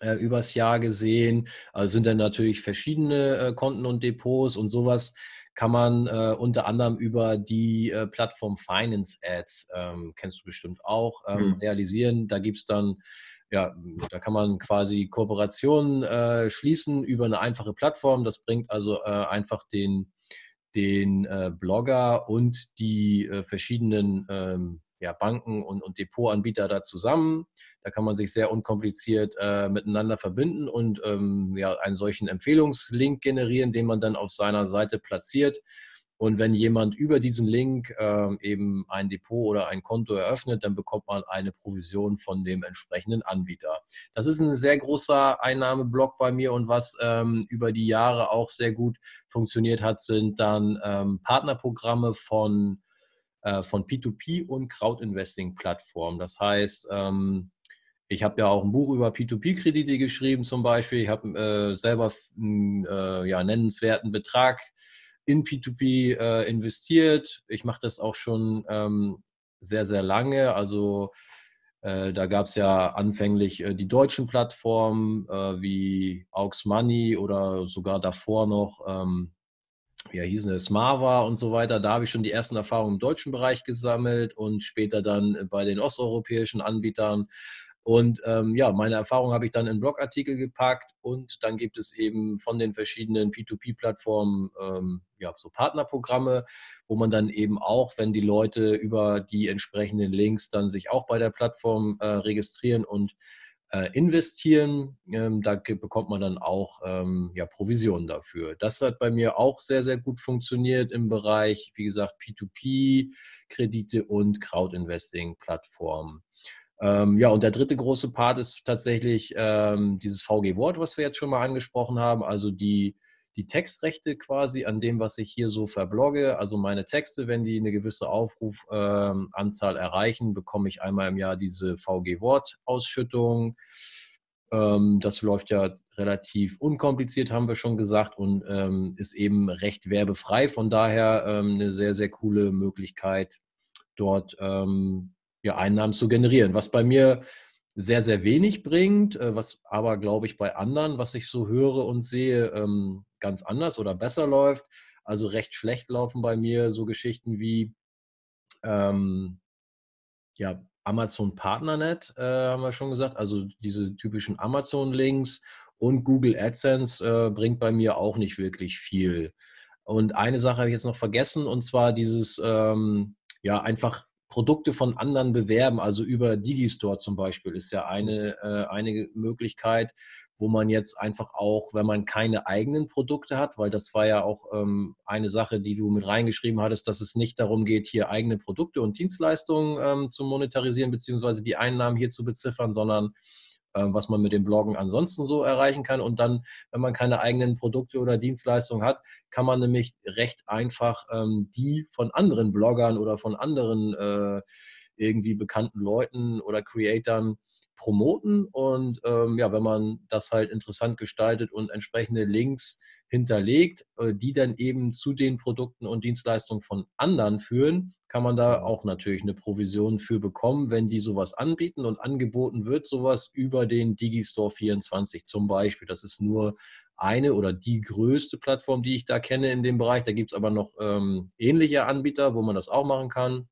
äh, übers Jahr gesehen. Also sind dann natürlich verschiedene äh, Konten und Depots und sowas kann man äh, unter anderem über die äh, Plattform Finance Ads, ähm, kennst du bestimmt auch, ähm, mhm. realisieren. Da gibt es dann ja, da kann man quasi Kooperationen äh, schließen über eine einfache Plattform. Das bringt also äh, einfach den, den äh, Blogger und die äh, verschiedenen ähm, ja, Banken und, und Depotanbieter da zusammen. Da kann man sich sehr unkompliziert äh, miteinander verbinden und ähm, ja, einen solchen Empfehlungslink generieren, den man dann auf seiner Seite platziert. Und wenn jemand über diesen Link äh, eben ein Depot oder ein Konto eröffnet, dann bekommt man eine Provision von dem entsprechenden Anbieter. Das ist ein sehr großer Einnahmeblock bei mir und was ähm, über die Jahre auch sehr gut funktioniert hat, sind dann ähm, Partnerprogramme von, äh, von P2P und Crowdinvesting-Plattformen. Das heißt, ähm, ich habe ja auch ein Buch über P2P-Kredite geschrieben zum Beispiel. Ich habe äh, selber einen äh, ja, nennenswerten Betrag in P2P äh, investiert. Ich mache das auch schon ähm, sehr, sehr lange. Also äh, da gab es ja anfänglich äh, die deutschen Plattformen wie Aux Money oder sogar davor noch, ähm, wie hießen es, Smava und so weiter. Da habe ich schon die ersten Erfahrungen im deutschen Bereich gesammelt und später dann bei den osteuropäischen Anbietern und ähm, ja, meine Erfahrung habe ich dann in Blogartikel gepackt und dann gibt es eben von den verschiedenen P2P-Plattformen ähm, ja, so Partnerprogramme, wo man dann eben auch, wenn die Leute über die entsprechenden Links dann sich auch bei der Plattform äh, registrieren und investieren, ähm, da bekommt man dann auch ähm, ja, Provisionen dafür. Das hat bei mir auch sehr, sehr gut funktioniert im Bereich, wie gesagt, P2P-Kredite und Crowdinvesting-Plattformen. Ähm, ja, und der dritte große Part ist tatsächlich ähm, dieses VG-Wort, was wir jetzt schon mal angesprochen haben, also die, die Textrechte quasi an dem, was ich hier so verblogge. Also meine Texte, wenn die eine gewisse Aufrufanzahl ähm, erreichen, bekomme ich einmal im Jahr diese VG-Wort-Ausschüttung. Ähm, das läuft ja relativ unkompliziert, haben wir schon gesagt, und ähm, ist eben recht werbefrei. Von daher eine sehr, sehr coole Möglichkeit, dort ja, Einnahmen zu generieren. Was bei mir sehr, sehr wenig bringt, äh, was aber, glaube ich, bei anderen, was ich so höre und sehe, ganz anders oder besser läuft. Also recht schlecht laufen bei mir so Geschichten wie ähm, ja, Amazon Partnernet, äh, haben wir schon gesagt, also diese typischen Amazon-Links und Google AdSense äh, bringt bei mir auch nicht wirklich viel. Und eine Sache habe ich jetzt noch vergessen, und zwar dieses, ähm, ja, einfach Produkte von anderen bewerben, also über Digistore zum Beispiel ist ja eine, äh, eine Möglichkeit, wo man jetzt einfach auch, wenn man keine eigenen Produkte hat, weil das war ja auch ähm, eine Sache, die du mit reingeschrieben hattest, dass es nicht darum geht, hier eigene Produkte und Dienstleistungen ähm, zu monetarisieren, beziehungsweise die Einnahmen hier zu beziffern, sondern ähm, was man mit dem Bloggen ansonsten so erreichen kann. Und dann, wenn man keine eigenen Produkte oder Dienstleistungen hat, kann man nämlich recht einfach ähm, die von anderen Bloggern oder von anderen äh, irgendwie bekannten Leuten oder Creatoren promoten. Und ähm, ja, wenn man das halt interessant gestaltet und entsprechende Links hinterlegt, äh, die dann eben zu den Produkten und Dienstleistungen von anderen führen, kann man da auch natürlich eine Provision für bekommen, wenn die sowas anbieten und angeboten wird, sowas über den Digistore 24 zum Beispiel. Das ist nur eine oder die größte Plattform, die ich da kenne in dem Bereich. Da gibt es aber noch ähm, ähnliche Anbieter, wo man das auch machen kann.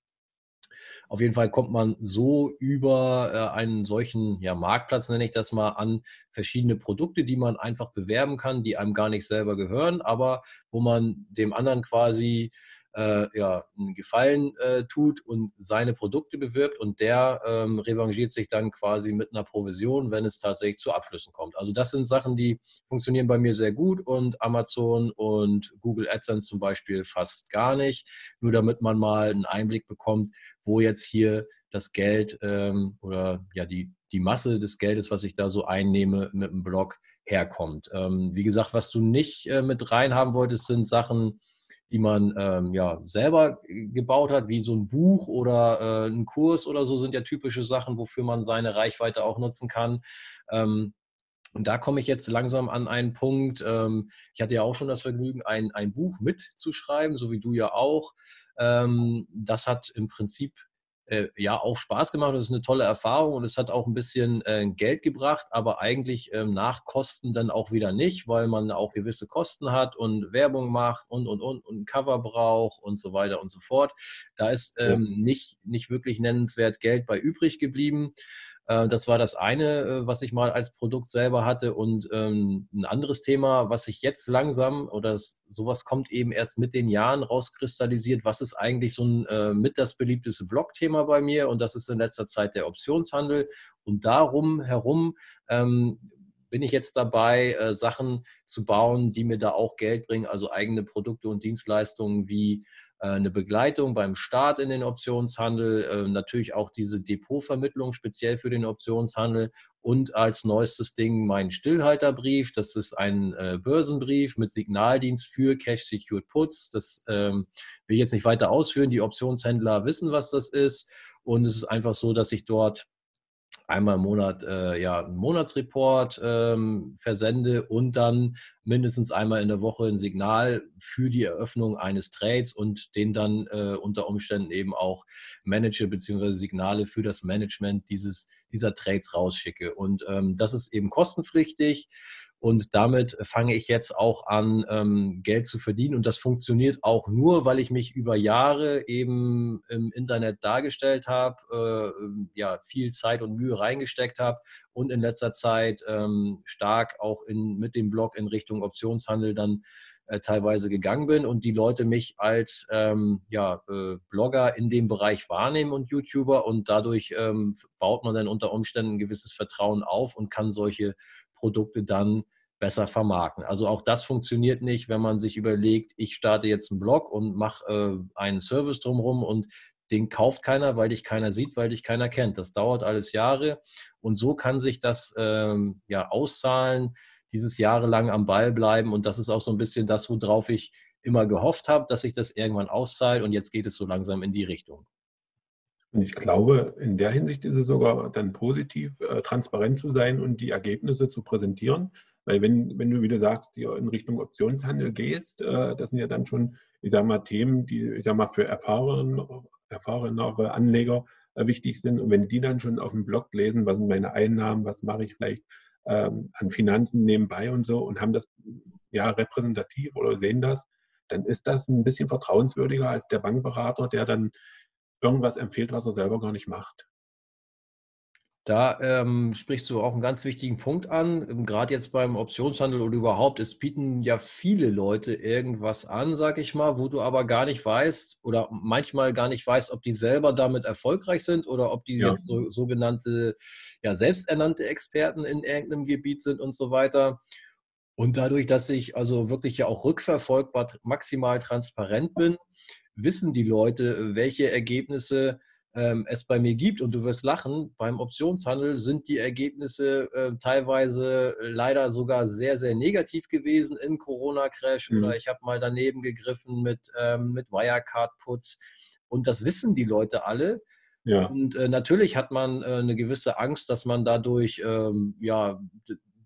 Auf jeden Fall kommt man so über äh, einen solchen ja, Marktplatz, nenne ich das mal, an verschiedene Produkte, die man einfach bewerben kann, die einem gar nicht selber gehören, aber wo man dem anderen quasi äh, ja, einen Gefallen äh, tut und seine Produkte bewirbt und der ähm, revanchiert sich dann quasi mit einer Provision, wenn es tatsächlich zu Abschlüssen kommt. Also das sind Sachen, die funktionieren bei mir sehr gut und Amazon und Google AdSense zum Beispiel fast gar nicht, nur damit man mal einen Einblick bekommt, wo jetzt hier das Geld ähm, oder ja die, die Masse des Geldes, was ich da so einnehme mit dem Blog, herkommt. Ähm, wie gesagt, was du nicht äh, mit reinhaben wolltest, sind Sachen, die man ähm, ja selber gebaut hat, wie so ein Buch oder äh, ein Kurs oder so, sind ja typische Sachen, wofür man seine Reichweite auch nutzen kann. Ähm, und da komme ich jetzt langsam an einen Punkt. Ähm, ich hatte ja auch schon das Vergnügen, ein, ein Buch mitzuschreiben, so wie du ja auch. Ähm, das hat im Prinzip äh, ja auch Spaß gemacht. Das ist eine tolle Erfahrung und es hat auch ein bisschen äh, Geld gebracht, aber eigentlich ähm, nach Kosten dann auch wieder nicht, weil man auch gewisse Kosten hat und Werbung macht und und und und Cover braucht und so weiter und so fort. Da ist ähm, nicht, nicht wirklich nennenswert Geld bei übrig geblieben. Äh, das war das eine, äh, was ich mal als Produkt selber hatte. Und ähm, ein anderes Thema, was sich jetzt langsam oder sowas kommt eben erst mit den Jahren rauskristallisiert, was ist eigentlich so ein äh, mit das beliebteste Blog-Thema bei mir? Und das ist in letzter Zeit der Optionshandel. Und darum herum ähm, bin ich jetzt dabei, Sachen zu bauen, die mir da auch Geld bringen, also eigene Produkte und Dienstleistungen wie eine Begleitung beim Start in den Optionshandel, äh, natürlich auch diese Depotvermittlung speziell für den Optionshandel und als neuestes Ding mein Stillhalterbrief. Das ist ein äh, Börsenbrief mit Signaldienst für Cash Secured Puts. Das ähm, will ich jetzt nicht weiter ausführen. Die Optionshändler wissen, was das ist. Und es ist einfach so, dass ich dort einmal im Monat äh, ja, einen Monatsreport ähm, versende und dann mindestens einmal in der Woche ein Signal für die Eröffnung eines Trades und den dann äh, unter Umständen eben auch manage bzw. Signale für das Management dieses, dieser Trades rausschicke. Und ähm, das ist eben kostenpflichtig und damit fange ich jetzt auch an, ähm, Geld zu verdienen. Und das funktioniert auch nur, weil ich mich über Jahre eben im Internet dargestellt habe, äh, ähm, ja, viel Zeit und Mühe reingesteckt habe und in letzter Zeit ähm, stark auch in, mit dem Blog in Richtung Optionshandel dann äh, teilweise gegangen bin und die Leute mich als ähm, ja, äh, Blogger in dem Bereich wahrnehmen und YouTuber und dadurch ähm, baut man dann unter Umständen ein gewisses Vertrauen auf und kann solche Produkte dann besser vermarkten. Also auch das funktioniert nicht, wenn man sich überlegt, ich starte jetzt einen Blog und mache äh, einen Service drumherum und den kauft keiner, weil dich keiner sieht, weil dich keiner kennt. Das dauert alles Jahre und so kann sich das ähm, ja auszahlen, dieses jahrelang am Ball bleiben und das ist auch so ein bisschen das, worauf ich immer gehofft habe, dass sich das irgendwann auszahlt und jetzt geht es so langsam in die Richtung.
Und ich glaube, in der Hinsicht ist es sogar dann positiv, äh, transparent zu sein und die Ergebnisse zu präsentieren. Weil wenn, wenn du, wie du sagst, in Richtung Optionshandel gehst, äh, das sind ja dann schon, ich sage mal, Themen, die, ich sage mal, für erfahren, erfahrenere Anleger äh, wichtig sind. Und wenn die dann schon auf dem Blog lesen, was sind meine Einnahmen, was mache ich vielleicht ähm, an Finanzen nebenbei und so und haben das ja repräsentativ oder sehen das, dann ist das ein bisschen vertrauenswürdiger als der Bankberater, der dann irgendwas empfiehlt, was er selber gar nicht macht.
Da ähm, sprichst du auch einen ganz wichtigen Punkt an. Ähm, gerade jetzt beim Optionshandel oder überhaupt, es bieten ja viele Leute irgendwas an, sag ich mal, wo du aber gar nicht weißt oder manchmal gar nicht weißt, ob die selber damit erfolgreich sind oder ob die ja. jetzt so, sogenannte, ja, selbsternannte Experten in irgendeinem Gebiet sind und so weiter. Und dadurch, dass ich also wirklich ja auch rückverfolgbar maximal transparent bin, wissen die Leute, welche Ergebnisse ähm, es bei mir gibt. Und du wirst lachen, beim Optionshandel sind die Ergebnisse äh, teilweise leider sogar sehr, sehr negativ gewesen im Corona-Crash mhm. oder ich habe mal daneben gegriffen mit, ähm, mit Wirecard-Puts. Und das wissen die Leute alle. Ja. Und äh, natürlich hat man äh, eine gewisse Angst, dass man dadurch ähm, ja,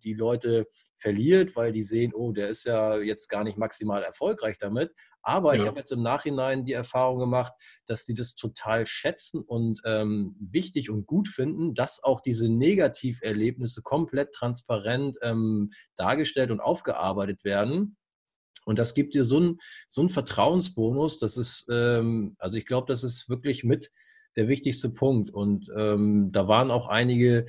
die Leute verliert, weil die sehen, oh, der ist ja jetzt gar nicht maximal erfolgreich damit. Aber ja. ich habe jetzt im Nachhinein die Erfahrung gemacht, dass die das total schätzen und ähm, wichtig und gut finden, dass auch diese Negativerlebnisse komplett transparent ähm, dargestellt und aufgearbeitet werden. Und das gibt dir so einen so einen Vertrauensbonus. Das ist, ähm, also ich glaube, das ist wirklich mit der wichtigste Punkt. Und ähm, da waren auch einige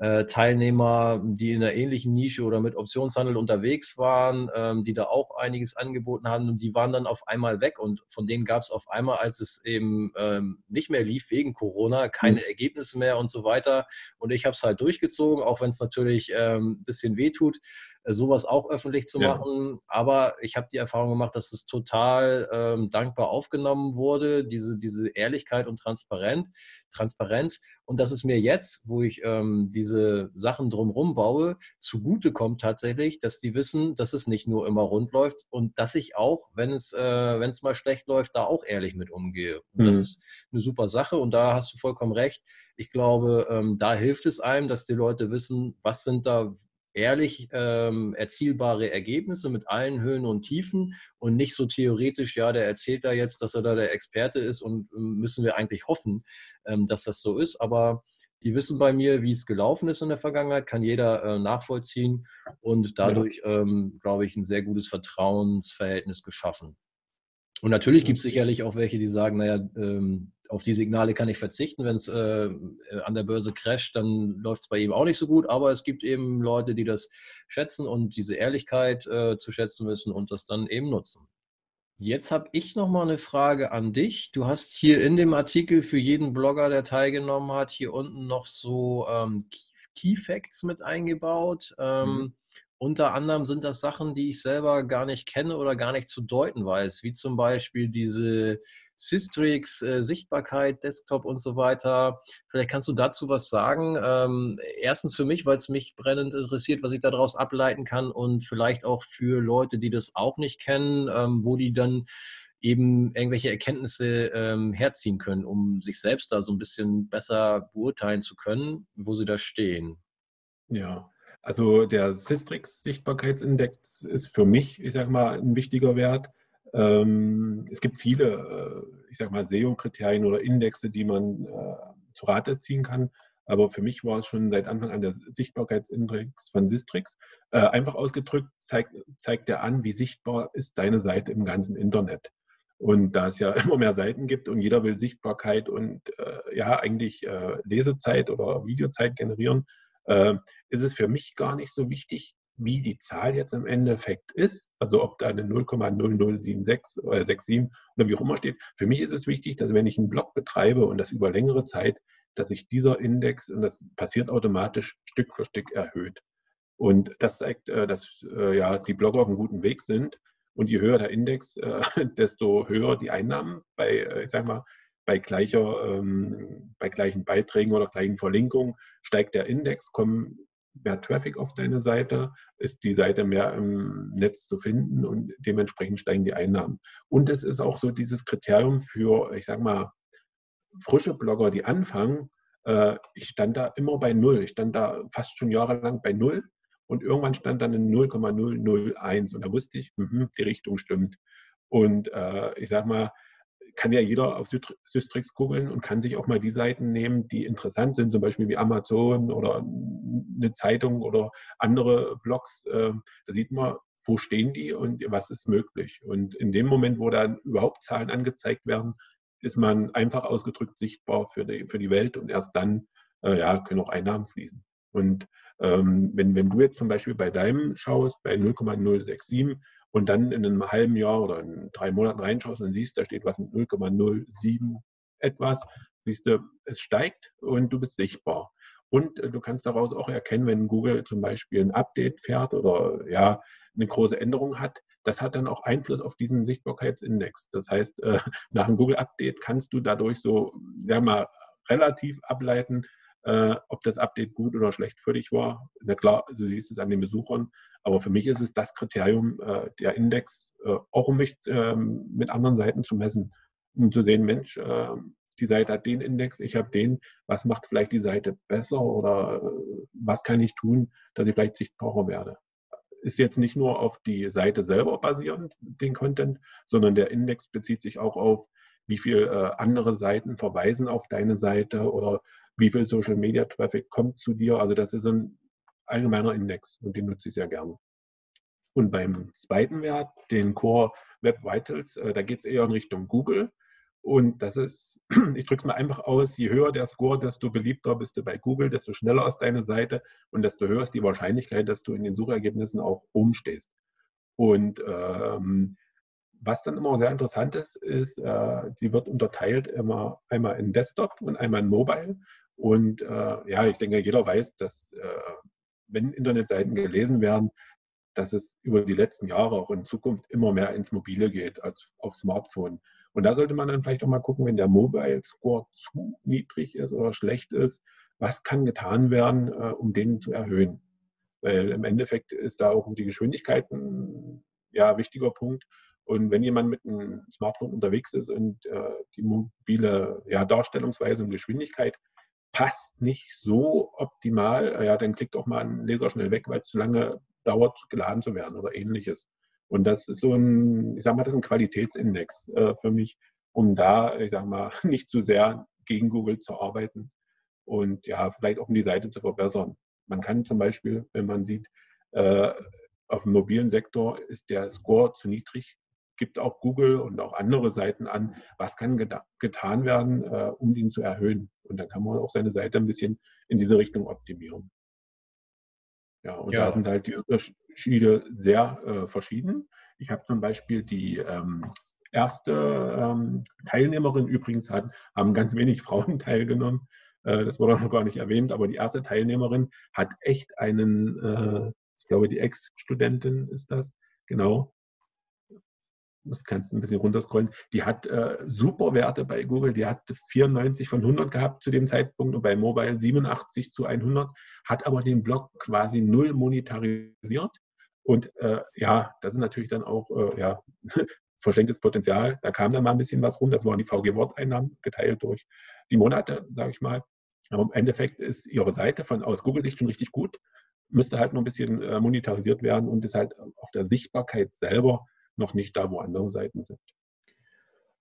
äh, Teilnehmer, die in einer ähnlichen Nische oder mit Optionshandel unterwegs waren, ähm, die da auch einiges angeboten haben und die waren dann auf einmal weg und von denen gab es auf einmal, als es eben ähm, nicht mehr lief wegen Corona, keine mhm. Ergebnisse mehr und so weiter. Und ich habe es halt durchgezogen, auch wenn es natürlich ähm, ein bisschen wehtut. Äh, sowas auch öffentlich zu machen. Ja. Aber ich habe die Erfahrung gemacht, dass es total ähm, dankbar aufgenommen wurde, diese, diese Ehrlichkeit und Transparenz, Transparenz. Und dass es mir jetzt, wo ich ähm, diese Sachen drumherum baue, zugutekommt tatsächlich, dass die wissen, dass es nicht nur immer rund läuft und dass ich auch, wenn es, äh, wenn es mal schlecht läuft, da auch ehrlich mit umgehe. Mhm. Das ist eine super Sache und da hast du vollkommen recht. Ich glaube, ähm, da hilft es einem, dass die Leute wissen, was sind da ehrlich ähm, erzielbare Ergebnisse mit allen Höhen und Tiefen und nicht so theoretisch, ja, der erzählt da jetzt, dass er da der Experte ist und ähm, müssen wir eigentlich hoffen, ähm, dass das so ist. Aber die wissen bei mir, wie es gelaufen ist in der Vergangenheit, kann jeder äh, nachvollziehen und dadurch, ja. ähm, glaube ich, ein sehr gutes Vertrauensverhältnis geschaffen. Und natürlich gibt es sicherlich auch welche, die sagen, naja, ähm, auf die Signale kann ich verzichten. Wenn es äh, an der Börse crasht, dann läuft es bei ihm auch nicht so gut. Aber es gibt eben Leute, die das schätzen und diese Ehrlichkeit äh, zu schätzen wissen und das dann eben nutzen. Jetzt habe ich noch mal eine Frage an dich. Du hast hier in dem Artikel für jeden Blogger, der teilgenommen hat, hier unten noch so ähm, Key Facts mit eingebaut. Ähm, mhm. Unter anderem sind das Sachen, die ich selber gar nicht kenne oder gar nicht zu deuten weiß, wie zum Beispiel diese Systrix, äh, Sichtbarkeit, Desktop und so weiter. Vielleicht kannst du dazu was sagen. Ähm, erstens für mich, weil es mich brennend interessiert, was ich daraus ableiten kann und vielleicht auch für Leute, die das auch nicht kennen, ähm, wo die dann eben irgendwelche Erkenntnisse ähm, herziehen können, um sich selbst da so ein bisschen besser beurteilen zu können, wo sie da stehen.
Ja, also der Systrix-Sichtbarkeitsindex ist für mich, ich sage mal, ein wichtiger Wert. Ähm, es gibt viele, äh, ich sage mal, SEO-Kriterien oder Indexe, die man äh, zu Rate ziehen kann. Aber für mich war es schon seit Anfang an der Sichtbarkeitsindex von Sistrix. Äh, einfach ausgedrückt zeigt, zeigt er an, wie sichtbar ist deine Seite im ganzen Internet. Und da es ja immer mehr Seiten gibt und jeder will Sichtbarkeit und äh, ja eigentlich äh, Lesezeit oder Videozeit generieren, ist es für mich gar nicht so wichtig, wie die Zahl jetzt im Endeffekt ist, also ob da eine 0,0076 oder 67 oder wie auch immer steht. Für mich ist es wichtig, dass wenn ich einen Blog betreibe und das über längere Zeit, dass sich dieser Index, und das passiert automatisch, Stück für Stück erhöht. Und das zeigt, äh, dass äh, ja, die Blogger auf einem guten Weg sind. Und je höher der Index, äh, desto höher die Einnahmen bei, ich sag mal, bei, gleicher, ähm, bei gleichen Beiträgen oder gleichen Verlinkungen steigt der Index, kommen mehr Traffic auf deine Seite, ist die Seite mehr im Netz zu finden und dementsprechend steigen die Einnahmen. Und es ist auch so dieses Kriterium für, ich sage mal, frische Blogger, die anfangen. Äh, ich stand da immer bei Null. Ich stand da fast schon jahrelang bei Null und irgendwann stand dann in 0,001 und da wusste ich, mh, die Richtung stimmt. Und äh, ich sage mal, kann ja jeder auf Systrix googeln und kann sich auch mal die Seiten nehmen, die interessant sind, zum Beispiel wie Amazon oder eine Zeitung oder andere Blogs. Ähm, da sieht man, wo stehen die und was ist möglich. Und in dem Moment, wo dann überhaupt Zahlen angezeigt werden, ist man einfach ausgedrückt sichtbar für die, für die Welt und erst dann äh, ja, können auch Einnahmen fließen. Und ähm, wenn, wenn du jetzt zum Beispiel bei deinem schaust, bei 0,067 und dann in einem halben Jahr oder in drei Monaten reinschaust und siehst, da steht was mit 0,07 etwas, siehst du, es steigt und du bist sichtbar. Und äh, du kannst daraus auch erkennen, wenn Google zum Beispiel ein Update fährt oder ja, eine große Änderung hat, das hat dann auch Einfluss auf diesen Sichtbarkeitsindex. Das heißt, äh, nach einem Google-Update kannst du dadurch so, ja mal, relativ ableiten, äh, ob das Update gut oder schlecht für dich war. Na klar, du siehst es an den Besuchern, aber für mich ist es das Kriterium, äh, der Index, äh, auch um mich ähm, mit anderen Seiten zu messen, um zu sehen, Mensch, äh, die Seite hat den Index, ich habe den, was macht vielleicht die Seite besser oder äh, was kann ich tun, dass ich vielleicht sichtbarer werde. Ist jetzt nicht nur auf die Seite selber basierend, den Content, sondern der Index bezieht sich auch auf, wie viele äh, andere Seiten verweisen auf deine Seite oder wie viel Social Media Traffic kommt zu dir. Also das ist ein allgemeiner Index und den nutze ich sehr gerne. Und beim zweiten Wert, den Core Web Vitals, äh, da geht es eher in Richtung Google. Und das ist, ich drücke es mal einfach aus, je höher der Score, desto beliebter bist du bei Google, desto schneller ist deine Seite und desto höher ist die Wahrscheinlichkeit, dass du in den Suchergebnissen auch umstehst. Und ähm, was dann immer sehr interessant ist, ist, äh, die wird unterteilt immer einmal in Desktop und einmal in Mobile. Und äh, ja, ich denke, jeder weiß, dass äh, wenn Internetseiten gelesen werden, dass es über die letzten Jahre auch in Zukunft immer mehr ins Mobile geht als auf Smartphone. Und da sollte man dann vielleicht auch mal gucken, wenn der Mobile Score zu niedrig ist oder schlecht ist, was kann getan werden, äh, um den zu erhöhen? Weil im Endeffekt ist da auch die Geschwindigkeit ein ja, wichtiger Punkt. Und wenn jemand mit einem Smartphone unterwegs ist und äh, die mobile ja, Darstellungsweise und Geschwindigkeit passt nicht so optimal, ja, dann klickt auch mal ein Leser schnell weg, weil es zu lange dauert, geladen zu werden oder ähnliches. Und das ist so ein, ich sag mal, das ist ein Qualitätsindex äh, für mich, um da, ich sag mal, nicht zu sehr gegen Google zu arbeiten und ja, vielleicht auch um die Seite zu verbessern. Man kann zum Beispiel, wenn man sieht, äh, auf dem mobilen Sektor ist der Score zu niedrig, gibt auch Google und auch andere Seiten an, was kann getan werden, äh, um ihn zu erhöhen. Und dann kann man auch seine Seite ein bisschen in diese Richtung optimieren. Ja, und ja. da sind halt die Unterschiede sehr äh, verschieden. Ich habe zum Beispiel die ähm, erste ähm, Teilnehmerin, übrigens hat, haben ganz wenig Frauen teilgenommen, äh, das wurde noch gar nicht erwähnt, aber die erste Teilnehmerin hat echt einen, äh, ich glaube, die Ex-Studentin ist das, genau, das kannst ein bisschen runterscrollen, die hat äh, super Werte bei Google, die hat 94 von 100 gehabt zu dem Zeitpunkt und bei Mobile 87 zu 100, hat aber den Blog quasi null monetarisiert. Und äh, ja, das ist natürlich dann auch äh, ja, verschenktes Potenzial, da kam dann mal ein bisschen was rum, das waren die VG-Worteinnahmen geteilt durch die Monate, sage ich mal, aber im Endeffekt ist ihre Seite von aus Google-Sicht schon richtig gut, müsste halt noch ein bisschen äh, monetarisiert werden und ist halt auf der Sichtbarkeit selber noch nicht da, wo andere Seiten sind.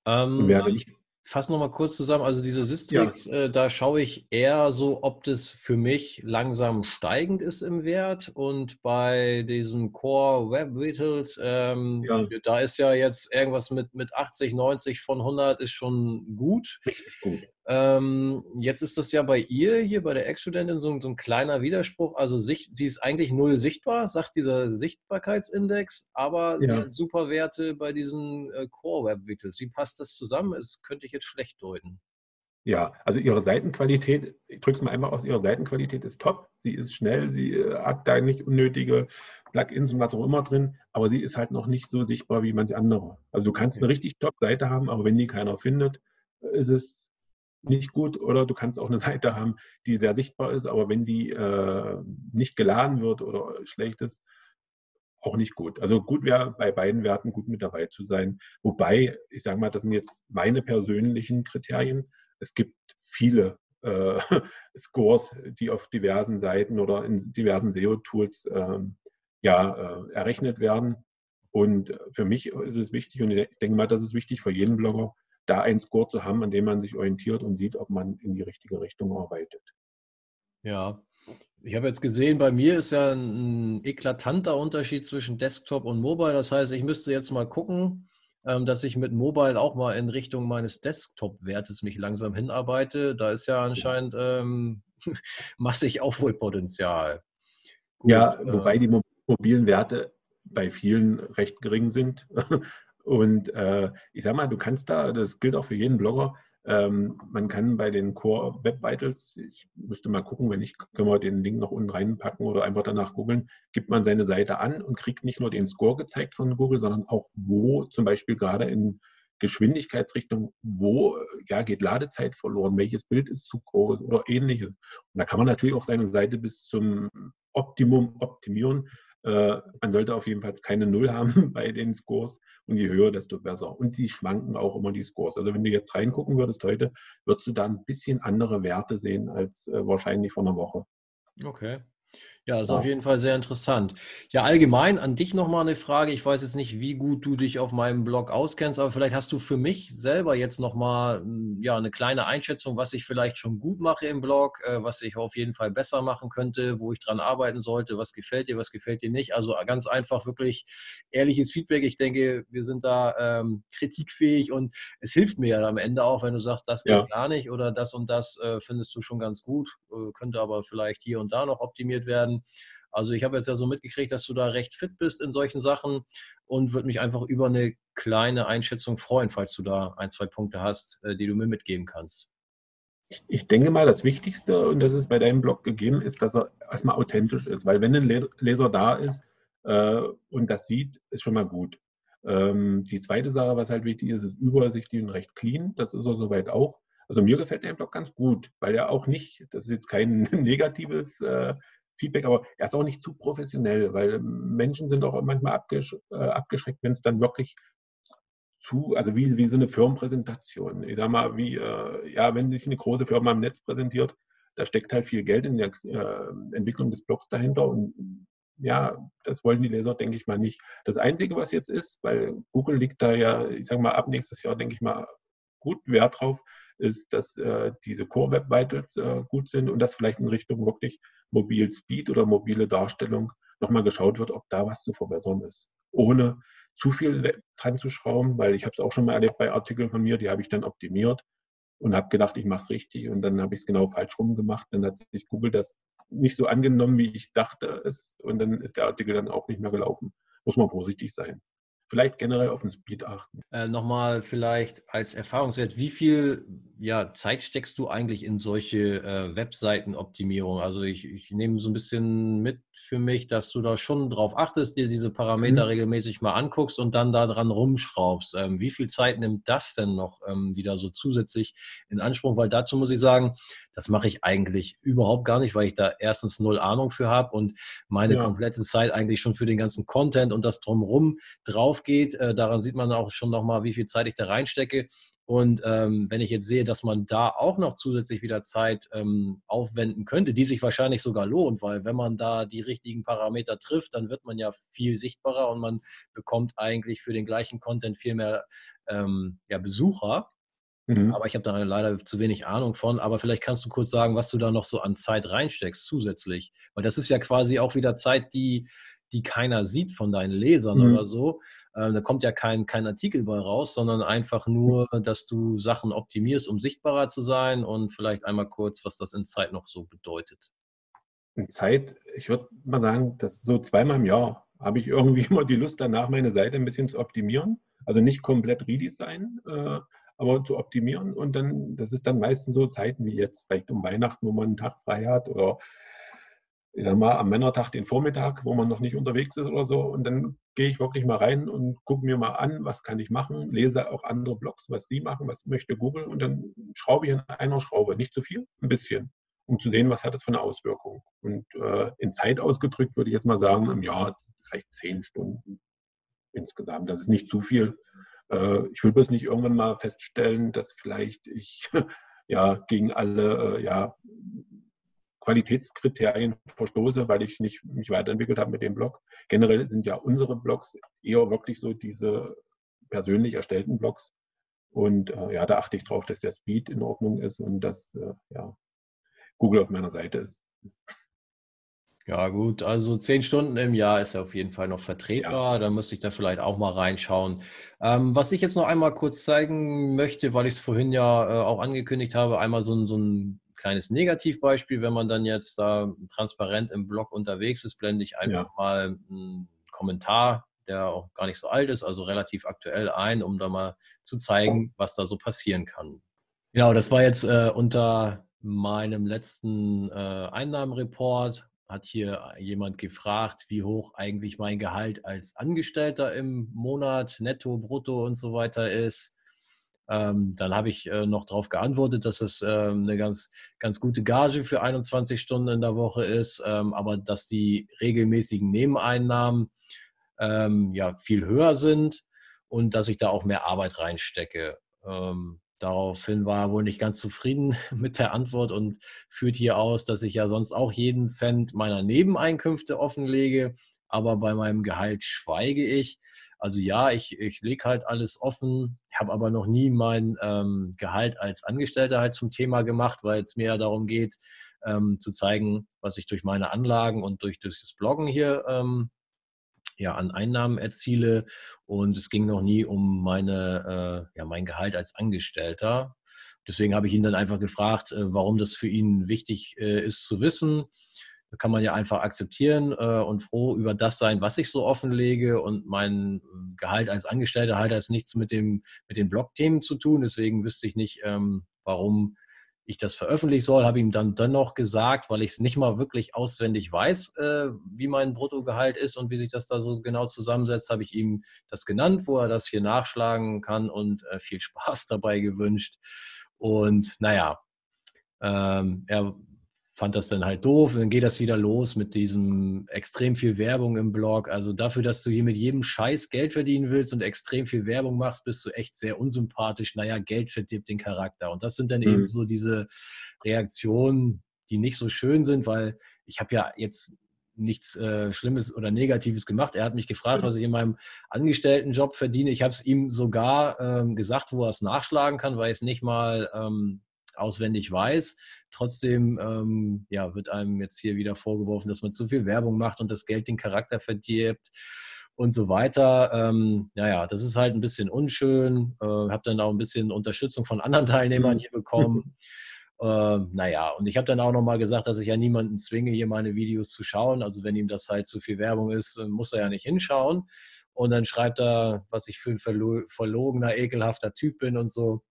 Ähm, ich fasse nochmal kurz zusammen. Also diese Systrix, ja. äh, da schaue ich eher so, ob das für mich langsam steigend ist im Wert. Und bei diesen Core Web Vitals, ähm, ja. da ist ja jetzt irgendwas mit, mit 80, 90 von 100 ist schon gut. Richtig gut. Ähm, jetzt ist das ja bei ihr hier, bei der Ex-Studentin, so, so, ein kleiner Widerspruch. Also sich, sie ist eigentlich null sichtbar, sagt dieser Sichtbarkeitsindex, aber ja. sie hat super Werte bei diesen äh, Core-Web-Vitals. Wie passt das zusammen? Das könnte ich jetzt schlecht deuten.
Ja, also ihre Seitenqualität, ich drücke es mal einmal aus, ihre Seitenqualität ist top. Sie ist schnell, sie äh, hat da nicht unnötige Plugins und was auch immer drin, aber sie ist halt noch nicht so sichtbar wie manche andere. Also du kannst eine richtig top Seite haben, aber wenn die keiner findet, ist es nicht gut oder du kannst auch eine Seite haben, die sehr sichtbar ist, aber wenn die äh, nicht geladen wird oder schlecht ist, auch nicht gut. Also gut wäre bei beiden Werten gut mit dabei zu sein. Wobei, ich sage mal, das sind jetzt meine persönlichen Kriterien. Es gibt viele äh, Scores, die auf diversen Seiten oder in diversen SEO-Tools äh, ja, errechnet werden. Und für mich ist es wichtig, und ich denke mal, das ist wichtig für jeden Blogger, da einen Score zu haben, an dem man sich orientiert und sieht, ob man in die richtige Richtung arbeitet.
Ja, ich habe jetzt gesehen, bei mir ist ja ein eklatanter Unterschied zwischen Desktop und Mobile. Das heißt, ich müsste jetzt mal gucken, ähm, dass ich mit Mobile auch mal in Richtung meines Desktop-Wertes mich langsam hinarbeite. Da ist ja anscheinend ähm, massig Aufholpotenzial.
Gut, ja, wobei äh, die mobilen Werte bei vielen recht gering sind. Und äh, ich sag mal, du kannst da, das gilt auch für jeden Blogger, ähm, man kann bei den Core Web Vitals, ich müsste mal gucken, wenn ich, können wir den Link noch unten reinpacken oder einfach danach googeln, gibt man seine Seite an und kriegt nicht nur den Score gezeigt von Google, sondern auch wo zum Beispiel gerade in Geschwindigkeitsrichtung, wo ja, geht Ladezeit verloren, welches Bild ist zu groß oder ähnliches. Und da kann man natürlich auch seine Seite bis zum Optimum optimieren. Äh, man sollte auf jeden Fall keine Null haben bei den Scores und je höher, desto besser. Und sie schwanken auch immer die Scores. Also wenn du jetzt reingucken würdest heute, würdest du da ein bisschen andere Werte sehen als äh, wahrscheinlich vor einer Woche.
Okay. Ja, ist ja. auf jeden Fall sehr interessant. Ja, allgemein an dich nochmal eine Frage. Ich weiß jetzt nicht, wie gut du dich auf meinem Blog auskennst, aber vielleicht hast du für mich selber jetzt nochmal hm, ja, eine kleine Einschätzung, was ich vielleicht schon gut mache im Blog, äh, was ich auf jeden Fall besser machen könnte, wo ich dran arbeiten sollte, was gefällt dir, was gefällt dir nicht. Also ganz einfach wirklich ehrliches Feedback. Ich denke, wir sind da ähm, kritikfähig und es hilft mir ja am Ende auch, wenn du sagst, das geht ja. gar nicht oder das und das äh, findest du schon ganz gut, äh, könnte aber vielleicht hier und da noch optimiert werden. Also ich habe jetzt ja so mitgekriegt, dass du da recht fit bist in solchen Sachen und würde mich einfach über eine kleine Einschätzung freuen, falls du da ein, zwei Punkte hast, äh, die du mir mitgeben kannst.
Ich, ich denke mal, das Wichtigste, und das ist bei deinem Blog gegeben, ist, dass er erstmal authentisch ist. Weil wenn ein Leser da ist äh, und das sieht, ist schon mal gut. Ähm, die zweite Sache, was halt wichtig ist, ist übersichtlich und recht clean. Das ist er soweit auch. Also mir gefällt der Blog ganz gut, weil er auch nicht, das ist jetzt kein negatives äh, Feedback, aber er ist auch nicht zu professionell, weil Menschen sind auch manchmal abgesch äh, abgeschreckt, wenn es dann wirklich zu, also wie, wie so eine Firmenpräsentation. Ich sag mal, wie, äh, ja, wenn sich eine große Firma im Netz präsentiert, da steckt halt viel Geld in der äh, Entwicklung des Blogs dahinter und ja, das wollen die Leser, denke ich mal, nicht. Das Einzige, was jetzt ist, weil Google liegt da ja, ich sage mal, ab nächstes Jahr, denke ich mal, gut Wert drauf, ist, dass äh, diese Core Web Vitals äh, gut sind und dass vielleicht in Richtung wirklich Mobil Speed oder mobile Darstellung nochmal geschaut wird, ob da was zu verbessern ist. Ohne zu viel dran zu schrauben, weil ich habe es auch schon mal erlebt bei Artikeln von mir, die habe ich dann optimiert und habe gedacht, ich mache es richtig und dann habe ich es genau falsch rum gemacht. Dann hat sich Google das nicht so angenommen, wie ich dachte es und dann ist der Artikel dann auch nicht mehr gelaufen. Muss man vorsichtig sein vielleicht generell auf den Speed achten.
Äh, Nochmal vielleicht als Erfahrungswert, wie viel ja, Zeit steckst du eigentlich in solche äh, Webseitenoptimierung? Also ich, ich, nehme so ein bisschen mit für mich, dass du da schon drauf achtest, dir diese Parameter mhm. regelmäßig mal anguckst und dann da dran rumschraubst. Ähm, wie viel Zeit nimmt das denn noch ähm, wieder so zusätzlich in Anspruch? Weil dazu muss ich sagen, das mache ich eigentlich überhaupt gar nicht, weil ich da erstens null Ahnung für habe und meine ja. komplette Zeit eigentlich schon für den ganzen Content und das drumherum drauf geht. Äh, daran sieht man auch schon nochmal, wie viel Zeit ich da reinstecke. Und ähm, wenn ich jetzt sehe, dass man da auch noch zusätzlich wieder Zeit ähm, aufwenden könnte, die sich wahrscheinlich sogar lohnt, weil wenn man da die richtigen Parameter trifft, dann wird man ja viel sichtbarer und man bekommt eigentlich für den gleichen Content viel mehr ähm, ja, Besucher. Mhm. Aber ich habe da leider zu wenig Ahnung von. Aber vielleicht kannst du kurz sagen, was du da noch so an Zeit reinsteckst zusätzlich. Weil das ist ja quasi auch wieder Zeit, die, die keiner sieht von deinen Lesern mhm. oder so. Ähm, da kommt ja kein, kein Artikel bei raus, sondern einfach nur, dass du Sachen optimierst, um sichtbarer zu sein und vielleicht einmal kurz, was das in Zeit noch so bedeutet.
In Zeit, ich würde mal sagen, dass so zweimal im Jahr habe ich irgendwie immer die Lust danach, meine Seite ein bisschen zu optimieren. Also nicht komplett Redesign, äh, aber zu optimieren. Und dann, das ist dann meistens so Zeiten wie jetzt, vielleicht um Weihnachten, wo man einen Tag frei hat oder ich sag mal, am Männertag den Vormittag, wo man noch nicht unterwegs ist oder so. Und dann gehe ich wirklich mal rein und gucke mir mal an, was kann ich machen, lese auch andere Blogs, was sie machen, was möchte Google und dann schraube ich an einer Schraube. Nicht zu viel, ein bisschen, um zu sehen, was hat das für eine Auswirkung. Und äh, in Zeit ausgedrückt würde ich jetzt mal sagen, im Jahr vielleicht zehn Stunden insgesamt. Das ist nicht zu viel. Äh, ich will bloß nicht irgendwann mal feststellen, dass vielleicht ich ja gegen alle äh, ja, Qualitätskriterien verstoße, weil ich nicht mich weiterentwickelt habe mit dem Blog. Generell sind ja unsere Blogs eher wirklich so diese persönlich erstellten Blogs. Und äh, ja, da achte ich drauf, dass der Speed in Ordnung ist und dass ja, Google auf meiner Seite ist.
Ja, gut, also zehn Stunden im Jahr ist auf jeden Fall noch vertretbar. Ja. Da müsste ich da vielleicht auch mal reinschauen. Ähm, was ich jetzt noch einmal kurz zeigen möchte, weil ich es vorhin ja äh, auch angekündigt habe, einmal so ein, so ein kleines Negativbeispiel. Wenn man dann jetzt da transparent im Blog unterwegs ist, blende ich einfach ja. mal einen Kommentar, der auch gar nicht so alt ist, also relativ aktuell ein, um da mal zu zeigen, was da so passieren kann. Genau, das war jetzt äh, unter meinem letzten äh, Einnahmenreport hat hier jemand gefragt, wie hoch eigentlich mein Gehalt als Angestellter im Monat, netto, brutto und so weiter ist. Ähm, dann habe ich äh, noch darauf geantwortet, dass es äh, eine ganz, ganz gute Gage für 21 Stunden in der Woche ist, ähm, aber dass die regelmäßigen Nebeneinnahmen ähm, ja viel höher sind und dass ich da auch mehr Arbeit reinstecke. Ähm, Daraufhin war er wohl nicht ganz zufrieden mit der Antwort und führt hier aus, dass ich ja sonst auch jeden Cent meiner Nebeneinkünfte offenlege, aber bei meinem Gehalt schweige ich. Also ja, ich, ich lege halt alles offen, habe aber noch nie mein ähm, Gehalt als Angestellter halt zum Thema gemacht, weil es mir ja darum geht, ähm, zu zeigen, was ich durch meine Anlagen und durch, durch das Bloggen hier ähm, ja, an Einnahmen erziele. Und es ging noch nie um meine, äh, ja, mein Gehalt als Angestellter. Deswegen habe ich ihn dann einfach gefragt, äh, warum das für ihn wichtig äh, ist zu wissen. Da kann man ja einfach akzeptieren und froh über das sein, was ich so offenlege. Und mein Gehalt als Angestellter hat jetzt nichts mit, dem, mit den Blog-Themen zu tun. Deswegen wüsste ich nicht, ähm, warum ich das veröffentlichen soll, habe ihm dann dennoch gesagt, weil ich es nicht mal wirklich auswendig weiß, äh, wie mein Bruttogehalt ist und wie sich das da so genau zusammensetzt, habe ich ihm das genannt, wo er das hier nachschlagen kann und äh, viel Spaß dabei gewünscht. Und naja, ähm, er fand das dann halt doof. Und dann geht das wieder los mit diesem extrem viel Werbung im Blog. Also dafür, dass du hier mit jedem Scheiß Geld verdienen willst und extrem viel Werbung machst, bist du echt sehr unsympathisch. Naja, Geld verdirbt den Charakter. Und das sind dann mhm. eben so diese Reaktionen, die nicht so schön sind, weil ich habe ja jetzt nichts äh, Schlimmes oder Negatives gemacht. Er hat mich gefragt, was ich in meinem Angestelltenjob verdiene. Ich habe es ihm sogar ähm, gesagt, wo er es nachschlagen kann, weil ich es nicht mal ähm, auswendig weiß. Trotzdem ähm, ja, wird einem jetzt hier wieder vorgeworfen, dass man zu viel Werbung macht und das Geld den Charakter verdirbt und so weiter. Ähm, naja, das ist halt ein bisschen unschön. Äh, habe dann auch ein bisschen Unterstützung von anderen Teilnehmern mhm. hier bekommen. Äh, naja, und ich habe dann auch nochmal gesagt, dass ich ja niemanden zwinge, hier meine Videos zu schauen. Also wenn ihm das halt zu viel Werbung ist, äh, muss er ja nicht hinschauen. Und dann schreibt er, was ich für ein verlogener, ekelhafter Typ bin und so.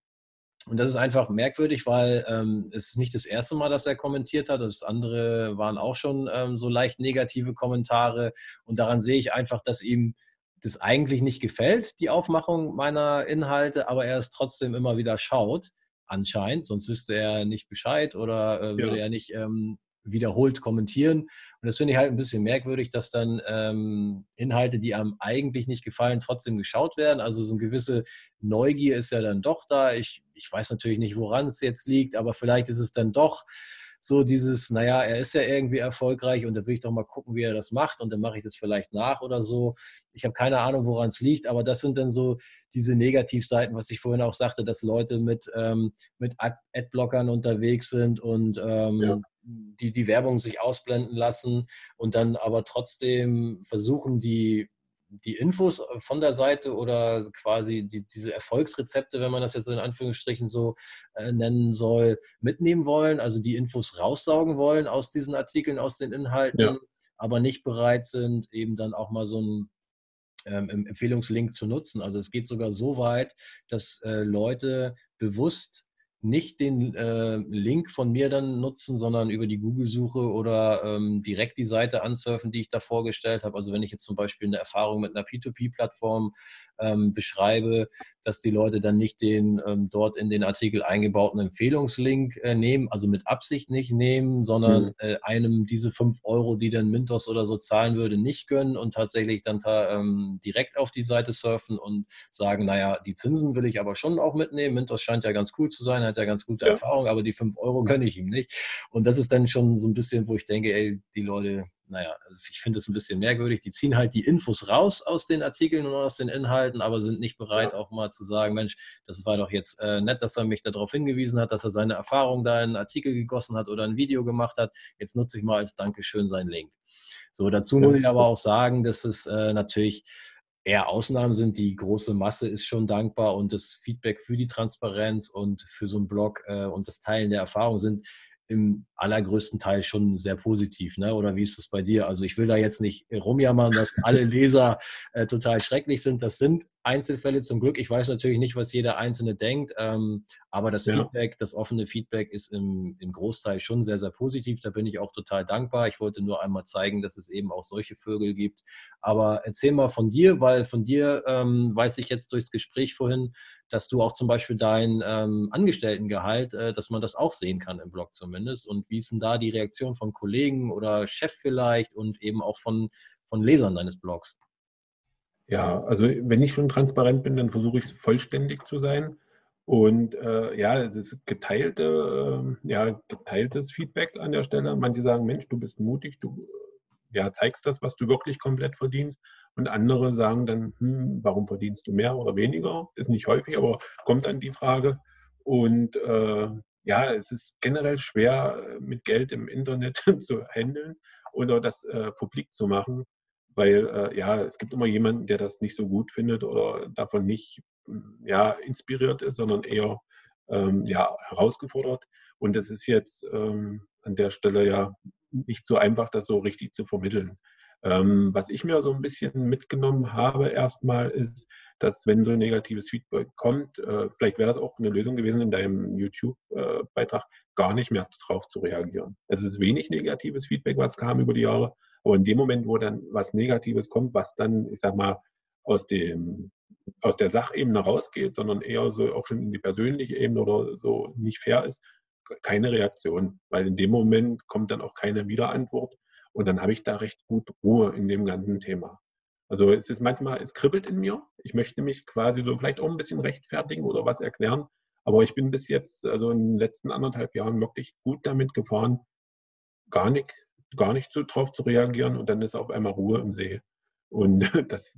Und das ist einfach merkwürdig, weil ähm, es ist nicht das erste Mal, dass er kommentiert hat. Das andere waren auch schon ähm, so leicht negative Kommentare. Und daran sehe ich einfach, dass ihm das eigentlich nicht gefällt, die Aufmachung meiner Inhalte, aber er es trotzdem immer wieder schaut, anscheinend. Sonst wüsste er nicht Bescheid oder äh, würde ja. er nicht ähm, wiederholt kommentieren. Und das finde ich halt ein bisschen merkwürdig, dass dann ähm, Inhalte, die einem eigentlich nicht gefallen, trotzdem geschaut werden. Also so eine gewisse Neugier ist ja dann doch da. Ich, ich weiß natürlich nicht, woran es jetzt liegt, aber vielleicht ist es dann doch so dieses, naja, er ist ja irgendwie erfolgreich und da will ich doch mal gucken, wie er das macht und dann mache ich das vielleicht nach oder so. Ich habe keine Ahnung, woran es liegt, aber das sind dann so diese Negativseiten, was ich vorhin auch sagte, dass Leute mit, ähm, mit Adblockern unterwegs sind und ähm, ja die die Werbung sich ausblenden lassen und dann aber trotzdem versuchen, die, die Infos von der Seite oder quasi die, diese Erfolgsrezepte, wenn man das jetzt in Anführungsstrichen so äh, nennen soll, mitnehmen wollen, also die Infos raussaugen wollen aus diesen Artikeln, aus den Inhalten, ja. aber nicht bereit sind, eben dann auch mal so einen ähm, Empfehlungslink zu nutzen. Also es geht sogar so weit, dass äh, Leute bewusst nicht den äh, Link von mir dann nutzen, sondern über die Google-Suche oder ähm, direkt die Seite ansurfen, die ich da vorgestellt habe. Also wenn ich jetzt zum Beispiel eine Erfahrung mit einer P2P-Plattform ähm, beschreibe, dass die Leute dann nicht den ähm, dort in den Artikel eingebauten Empfehlungslink äh, nehmen, also mit Absicht nicht nehmen, sondern mhm. äh, einem diese fünf Euro, die dann Mintos oder so zahlen würde, nicht gönnen und tatsächlich dann ähm, direkt auf die Seite surfen und sagen, naja, die Zinsen will ich aber schon auch mitnehmen. Mintos scheint ja ganz cool zu sein, hat ja ganz gute ja. Erfahrung, aber die fünf Euro gönne ich ihm nicht. Und das ist dann schon so ein bisschen, wo ich denke, ey, die Leute naja, also ich finde es ein bisschen merkwürdig. Die ziehen halt die Infos raus aus den Artikeln und aus den Inhalten, aber sind nicht bereit, auch mal zu sagen, Mensch, das war doch jetzt äh, nett, dass er mich darauf hingewiesen hat, dass er seine Erfahrung da in einen Artikel gegossen hat oder ein Video gemacht hat. Jetzt nutze ich mal als Dankeschön seinen Link. So, dazu muss ich aber auch sagen, dass es äh, natürlich eher Ausnahmen sind. Die große Masse ist schon dankbar und das Feedback für die Transparenz und für so einen Blog äh, und das Teilen der Erfahrung sind im allergrößten Teil schon sehr positiv, ne? Oder wie ist es bei dir? Also ich will da jetzt nicht rumjammern, dass alle Leser äh, total schrecklich sind. Das sind Einzelfälle zum Glück. Ich weiß natürlich nicht, was jeder Einzelne denkt, ähm, aber das ja. Feedback, das offene Feedback ist im, im Großteil schon sehr, sehr positiv. Da bin ich auch total dankbar. Ich wollte nur einmal zeigen, dass es eben auch solche Vögel gibt. Aber erzähl mal von dir, weil von dir ähm, weiß ich jetzt durchs Gespräch vorhin, dass du auch zum Beispiel dein ähm, Angestelltengehalt, äh, dass man das auch sehen kann im Blog zumindest. Und wie ist denn da die Reaktion von Kollegen oder Chef vielleicht und eben auch von, von Lesern deines Blogs?
Ja, also wenn ich schon transparent bin, dann versuche ich es vollständig zu sein. Und äh, ja, es ist geteilte, äh, ja, geteiltes Feedback an der Stelle. Manche sagen, Mensch, du bist mutig, du ja, zeigst das, was du wirklich komplett verdienst. Und andere sagen dann, hm, warum verdienst du mehr oder weniger? Ist nicht häufig, aber kommt dann die Frage. Und äh, ja, es ist generell schwer, mit Geld im Internet zu handeln oder das äh, publik zu machen weil äh, ja, es gibt immer jemanden, der das nicht so gut findet oder davon nicht ja, inspiriert ist, sondern eher ähm, ja, herausgefordert. Und es ist jetzt ähm, an der Stelle ja nicht so einfach, das so richtig zu vermitteln. Ähm, was ich mir so ein bisschen mitgenommen habe erstmal ist, dass wenn so ein negatives Feedback kommt, äh, vielleicht wäre das auch eine Lösung gewesen in deinem YouTube-Beitrag, gar nicht mehr darauf zu reagieren. Es ist wenig negatives Feedback, was kam über die Jahre, aber in dem Moment, wo dann was Negatives kommt, was dann, ich sag mal, aus, dem, aus der Sachebene rausgeht, sondern eher so auch schon in die persönliche Ebene oder so nicht fair ist, keine Reaktion, weil in dem Moment kommt dann auch keine Wiederantwort und dann habe ich da recht gut Ruhe in dem ganzen Thema. Also es ist manchmal, es kribbelt in mir. Ich möchte mich quasi so vielleicht auch ein bisschen rechtfertigen oder was erklären. Aber ich bin bis jetzt, also in den letzten anderthalb Jahren wirklich gut damit gefahren, gar nicht gar nicht so drauf zu reagieren und dann ist auf einmal Ruhe im See. Und das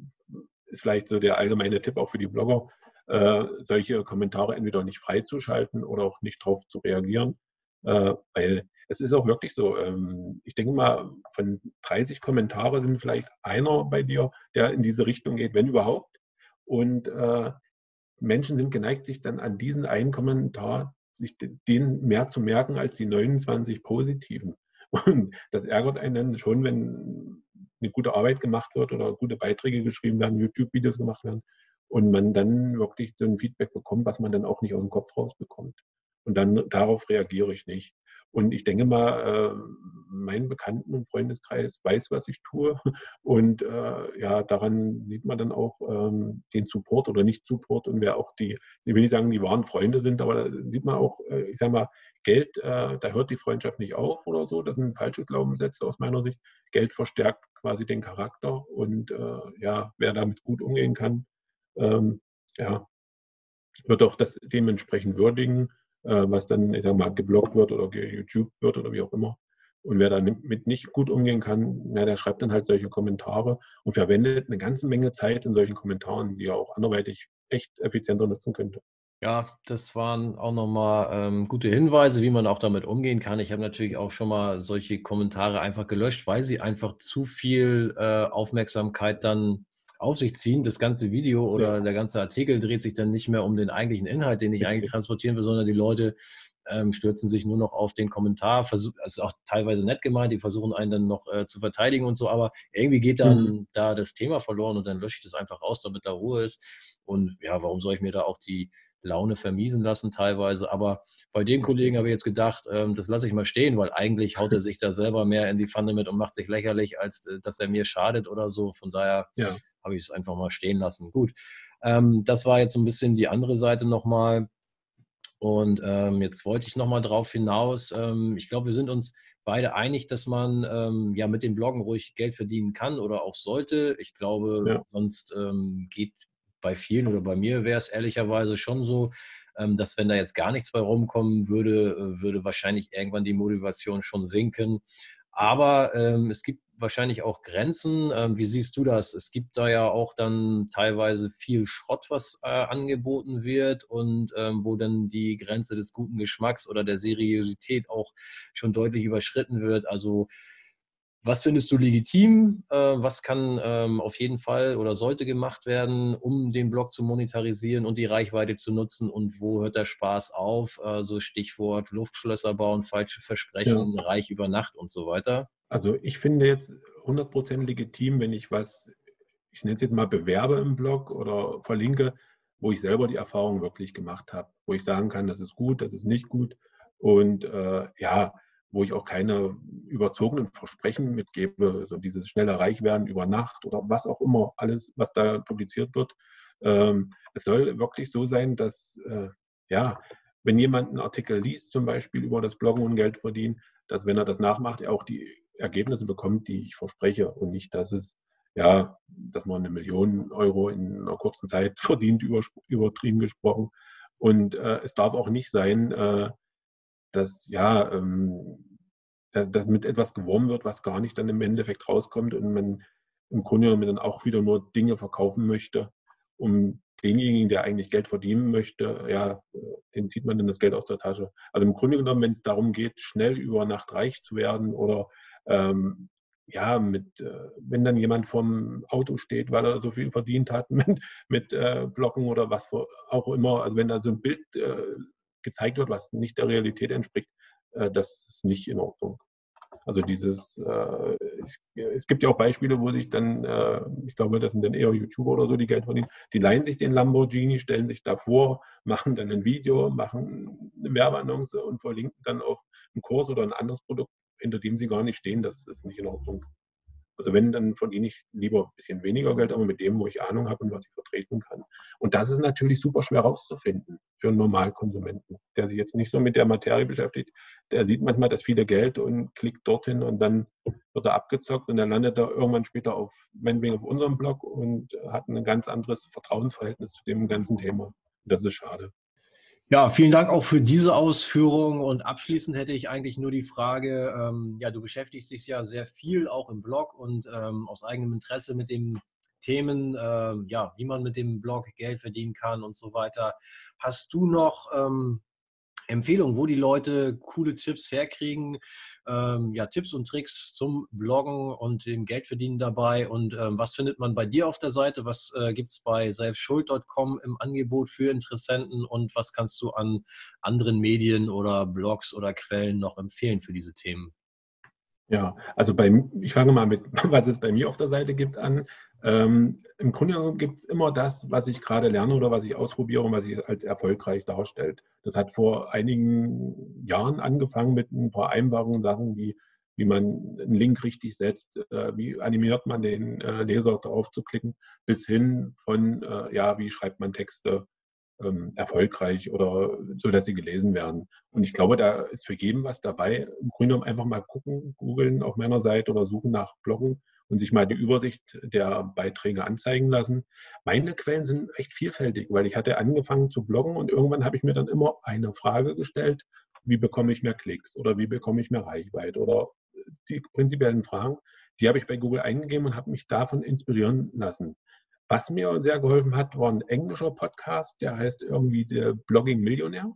ist vielleicht so der allgemeine Tipp auch für die Blogger, äh, solche Kommentare entweder nicht freizuschalten oder auch nicht drauf zu reagieren, äh, weil es ist auch wirklich so, ähm, ich denke mal, von 30 Kommentare sind vielleicht einer bei dir, der in diese Richtung geht, wenn überhaupt. Und äh, Menschen sind geneigt, sich dann an diesen einen Kommentar, sich den mehr zu merken als die 29 positiven. Und das ärgert einen dann schon, wenn eine gute Arbeit gemacht wird oder gute Beiträge geschrieben werden, YouTube-Videos gemacht werden und man dann wirklich so ein Feedback bekommt, was man dann auch nicht aus dem Kopf rausbekommt. Und dann darauf reagiere ich nicht. Und ich denke mal, äh, mein Bekannten- und Freundeskreis weiß, was ich tue. Und äh, ja, daran sieht man dann auch ähm, den Support oder Nicht-Support und wer auch die, ich will nicht sagen, die wahren Freunde sind, aber da sieht man auch, äh, ich sage mal, Geld, äh, da hört die Freundschaft nicht auf oder so. Das sind falsche Glaubenssätze aus meiner Sicht. Geld verstärkt quasi den Charakter und äh, ja, wer damit gut umgehen kann, ähm, ja, wird auch das dementsprechend würdigen, was dann, ich sag mal, geblockt wird oder YouTube wird oder wie auch immer. Und wer damit nicht gut umgehen kann, na, der schreibt dann halt solche Kommentare und verwendet eine ganze Menge Zeit in solchen Kommentaren, die er auch anderweitig echt effizienter nutzen könnte.
Ja, das waren auch nochmal ähm, gute Hinweise, wie man auch damit umgehen kann. Ich habe natürlich auch schon mal solche Kommentare einfach gelöscht, weil sie einfach zu viel äh, Aufmerksamkeit dann auf sich ziehen. Das ganze Video oder ja. der ganze Artikel dreht sich dann nicht mehr um den eigentlichen Inhalt, den ich eigentlich transportieren will, sondern die Leute ähm, stürzen sich nur noch auf den Kommentar. Versuch, also auch teilweise nett gemeint, die versuchen einen dann noch äh, zu verteidigen und so, aber irgendwie geht dann mhm. da das Thema verloren und dann lösche ich das einfach raus, damit da Ruhe ist. Und ja, warum soll ich mir da auch die Laune vermiesen lassen teilweise. Aber bei dem Kollegen habe ich jetzt gedacht, ähm, das lasse ich mal stehen, weil eigentlich haut er sich da selber mehr in die Pfanne mit und macht sich lächerlich, als äh, dass er mir schadet oder so. Von daher ja. Habe ich es einfach mal stehen lassen. Gut, ähm, das war jetzt so ein bisschen die andere Seite nochmal. Und ähm, jetzt wollte ich nochmal drauf hinaus. Ähm, ich glaube, wir sind uns beide einig, dass man ähm, ja mit dem Bloggen ruhig Geld verdienen kann oder auch sollte. Ich glaube, ja. sonst ähm, geht bei vielen oder bei mir wäre es ehrlicherweise schon so, ähm, dass wenn da jetzt gar nichts bei rumkommen würde, äh, würde wahrscheinlich irgendwann die Motivation schon sinken. Aber ähm, es gibt wahrscheinlich auch Grenzen. Ähm, wie siehst du das? Es gibt da ja auch dann teilweise viel Schrott, was äh, angeboten wird und ähm, wo dann die Grenze des guten Geschmacks oder der Seriosität auch schon deutlich überschritten wird. Also was findest du legitim? Äh, was kann ähm, auf jeden Fall oder sollte gemacht werden, um den Blog zu monetarisieren und die Reichweite zu nutzen? Und wo hört der Spaß auf? Also Stichwort Luftschlösser bauen, falsche Versprechen, ja. reich über Nacht und so weiter.
Also ich finde jetzt 100% legitim, wenn ich was, ich nenne es jetzt mal bewerbe im Blog oder verlinke, wo ich selber die Erfahrung wirklich gemacht habe, wo ich sagen kann, das ist gut, das ist nicht gut. Und äh, ja, wo ich auch keine überzogenen Versprechen mitgebe, so dieses schnelle Reichwerden über Nacht oder was auch immer, alles, was da publiziert wird. Ähm, es soll wirklich so sein, dass, äh, ja, wenn jemand einen Artikel liest, zum Beispiel über das Bloggen und Geld verdienen, dass wenn er das nachmacht, er auch die Ergebnisse bekommt, die ich verspreche und nicht, dass es, ja, dass man eine Million Euro in einer kurzen Zeit verdient, übertrieben gesprochen. Und äh, es darf auch nicht sein, äh, dass ja, ähm, dass mit etwas geworben wird, was gar nicht dann im Endeffekt rauskommt und man im Grunde genommen dann auch wieder nur Dinge verkaufen möchte, um denjenigen, der eigentlich Geld verdienen möchte, ja, den zieht man dann das Geld aus der Tasche. Also im Grunde genommen, wenn es darum geht, schnell über Nacht reich zu werden oder ähm, ja, mit, äh, wenn dann jemand vom Auto steht, weil er so viel verdient hat mit, mit äh, Blocken oder was auch immer, also wenn da so ein Bild äh, gezeigt wird, was nicht der Realität entspricht, äh, das ist nicht in Ordnung. Also dieses, äh, es gibt ja auch Beispiele, wo sich dann, äh, ich glaube, das sind dann eher YouTuber oder so, die Geld verdienen, die leihen sich den Lamborghini, stellen sich davor, machen dann ein Video, machen eine Werbeannonce und verlinken dann auf einen Kurs oder ein anderes Produkt, hinter dem sie gar nicht stehen. Das ist nicht in Ordnung. Also wenn, dann verdiene ich lieber ein bisschen weniger Geld, aber mit dem, wo ich Ahnung habe und was ich vertreten kann. Und das ist natürlich super schwer rauszufinden für einen Normalkonsumenten, der sich jetzt nicht so mit der Materie beschäftigt. Der sieht manchmal das viele Geld und klickt dorthin und dann wird er abgezockt und dann landet er irgendwann später auf, meinetwegen auf unserem Blog und hat ein ganz anderes Vertrauensverhältnis zu dem ganzen Thema. das ist schade.
Ja, vielen Dank auch für diese Ausführung. Und abschließend hätte ich eigentlich nur die Frage, ähm, ja, du beschäftigst dich ja sehr viel auch im Blog und ähm, aus eigenem Interesse mit den Themen, äh, ja, wie man mit dem Blog Geld verdienen kann und so weiter. Hast du noch ähm, Empfehlungen, wo die Leute coole Tipps herkriegen, ähm, ja, Tipps und Tricks zum Bloggen und dem Geldverdienen dabei. Und ähm, was findet man bei dir auf der Seite? Was äh, gibt es bei selbstschuld.com im Angebot für Interessenten und was kannst du an anderen Medien oder Blogs oder Quellen noch empfehlen für diese Themen?
Ja, also bei, ich fange mal mit, was es bei mir auf der Seite gibt an. Ähm, Im Grunde gibt es immer das, was ich gerade lerne oder was ich ausprobiere und was sich als erfolgreich darstellt. Das hat vor einigen Jahren angefangen mit ein paar einfachen Sachen wie wie man einen Link richtig setzt, äh, wie animiert man den äh, Leser darauf zu klicken, bis hin von, äh, ja, wie schreibt man Texte ähm, erfolgreich oder so, dass sie gelesen werden. Und ich glaube, da ist für jeden was dabei. Im Grunde genommen einfach mal gucken, googeln auf meiner Seite oder suchen nach Bloggen und sich mal die Übersicht der Beiträge anzeigen lassen. Meine Quellen sind recht vielfältig, weil ich hatte angefangen zu bloggen und irgendwann habe ich mir dann immer eine Frage gestellt, wie bekomme ich mehr Klicks oder wie bekomme ich mehr Reichweite oder die prinzipiellen Fragen, die habe ich bei Google eingegeben und habe mich davon inspirieren lassen. Was mir sehr geholfen hat, war ein englischer Podcast, der heißt irgendwie der Blogging Millionär.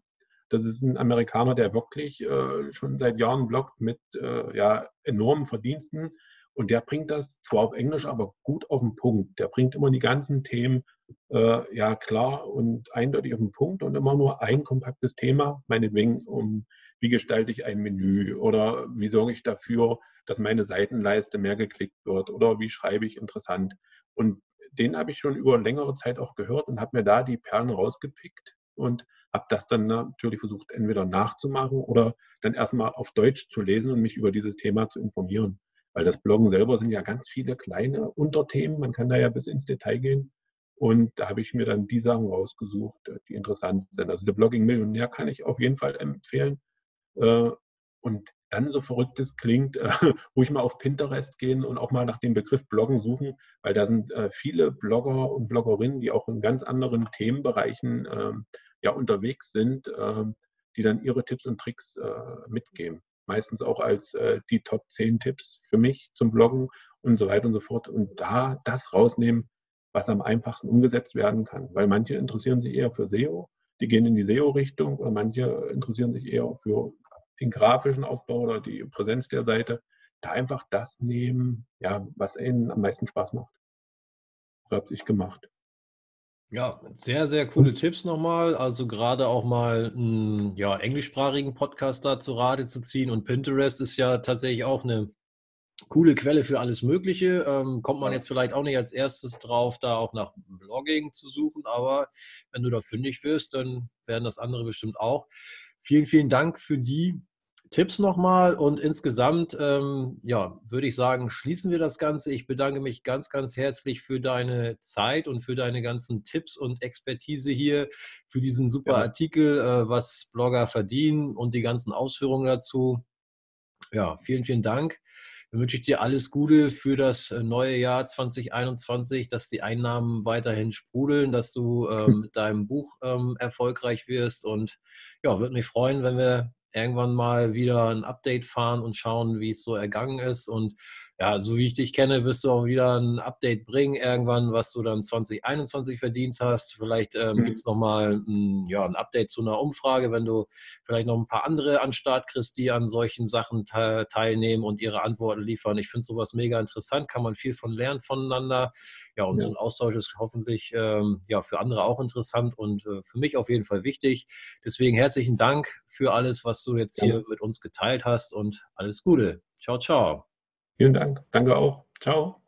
Das ist ein Amerikaner, der wirklich äh, schon seit Jahren bloggt mit äh, ja, enormen Verdiensten. Und der bringt das zwar auf Englisch, aber gut auf den Punkt. Der bringt immer die ganzen Themen äh, ja klar und eindeutig auf den Punkt und immer nur ein kompaktes Thema, meinetwegen um wie gestalte ich ein Menü oder wie sorge ich dafür, dass meine Seitenleiste mehr geklickt wird oder wie schreibe ich interessant. Und den habe ich schon über längere Zeit auch gehört und habe mir da die Perlen rausgepickt und habe das dann natürlich versucht, entweder nachzumachen oder dann erstmal auf Deutsch zu lesen und mich über dieses Thema zu informieren. Weil das Bloggen selber sind ja ganz viele kleine Unterthemen, man kann da ja bis ins Detail gehen. Und da habe ich mir dann die Sachen rausgesucht, die interessant sind. Also der Blogging Millionär kann ich auf jeden Fall empfehlen. Äh, und dann so verrückt es klingt, äh, ruhig mal auf Pinterest gehen und auch mal nach dem Begriff Bloggen suchen, weil da sind äh, viele Blogger und Bloggerinnen, die auch in ganz anderen Themenbereichen äh, ja unterwegs sind, äh, die dann ihre Tipps und Tricks äh, mitgeben. Meistens auch als äh, die Top 10 Tipps für mich zum Bloggen und so weiter und so fort. Und da das rausnehmen, was am einfachsten umgesetzt werden kann. Weil manche interessieren sich eher für SEO, die gehen in die SEO-Richtung oder manche interessieren sich eher für den grafischen Aufbau oder die Präsenz der Seite. Da einfach das nehmen, ja, was ihnen am meisten Spaß macht. So habe ich gemacht.
Ja, sehr, sehr coole Tipps nochmal. Also gerade auch mal einen ja, englischsprachigen Podcast da zu Rate zu ziehen. Und Pinterest ist ja tatsächlich auch eine coole Quelle für alles Mögliche. Ähm, kommt man jetzt vielleicht auch nicht als erstes drauf, da auch nach Blogging zu suchen, aber wenn du da fündig wirst, dann werden das andere bestimmt auch. Vielen, vielen Dank für die Tipps nochmal und insgesamt, ähm, ja, würde ich sagen, schließen wir das Ganze. Ich bedanke mich ganz, ganz herzlich für deine Zeit und für deine ganzen Tipps und Expertise hier, für diesen super ja. Artikel, äh, was Blogger verdienen und die ganzen Ausführungen dazu. Ja, vielen, vielen Dank. Dann wünsche ich dir alles Gute für das äh, neue Jahr 2021, dass die Einnahmen weiterhin sprudeln, dass du ähm, mit deinem Buch ähm, erfolgreich wirst. Und ja, würde mich freuen, wenn wir irgendwann mal wieder ein Update fahren und schauen, wie es so ergangen ist. Und ja, so wie ich dich kenne, wirst du auch wieder ein Update bringen, irgendwann, was du dann 2021 verdient hast. Vielleicht ähm, mhm. gibt es nochmal ein, ja, ein Update zu einer Umfrage, wenn du vielleicht noch ein paar andere an Start kriegst, die an solchen Sachen te teilnehmen und ihre Antworten liefern. Ich finde sowas mega interessant, kann man viel von lernen voneinander. Ja, und ja. so ein Austausch ist hoffentlich ähm, ja, für andere auch interessant und äh, für mich auf jeden Fall wichtig. Deswegen herzlichen Dank für alles, was du jetzt ja. hier mit uns geteilt hast und alles Gute. Ciao, ciao.
Vielen Dank. Danke auch. Ciao.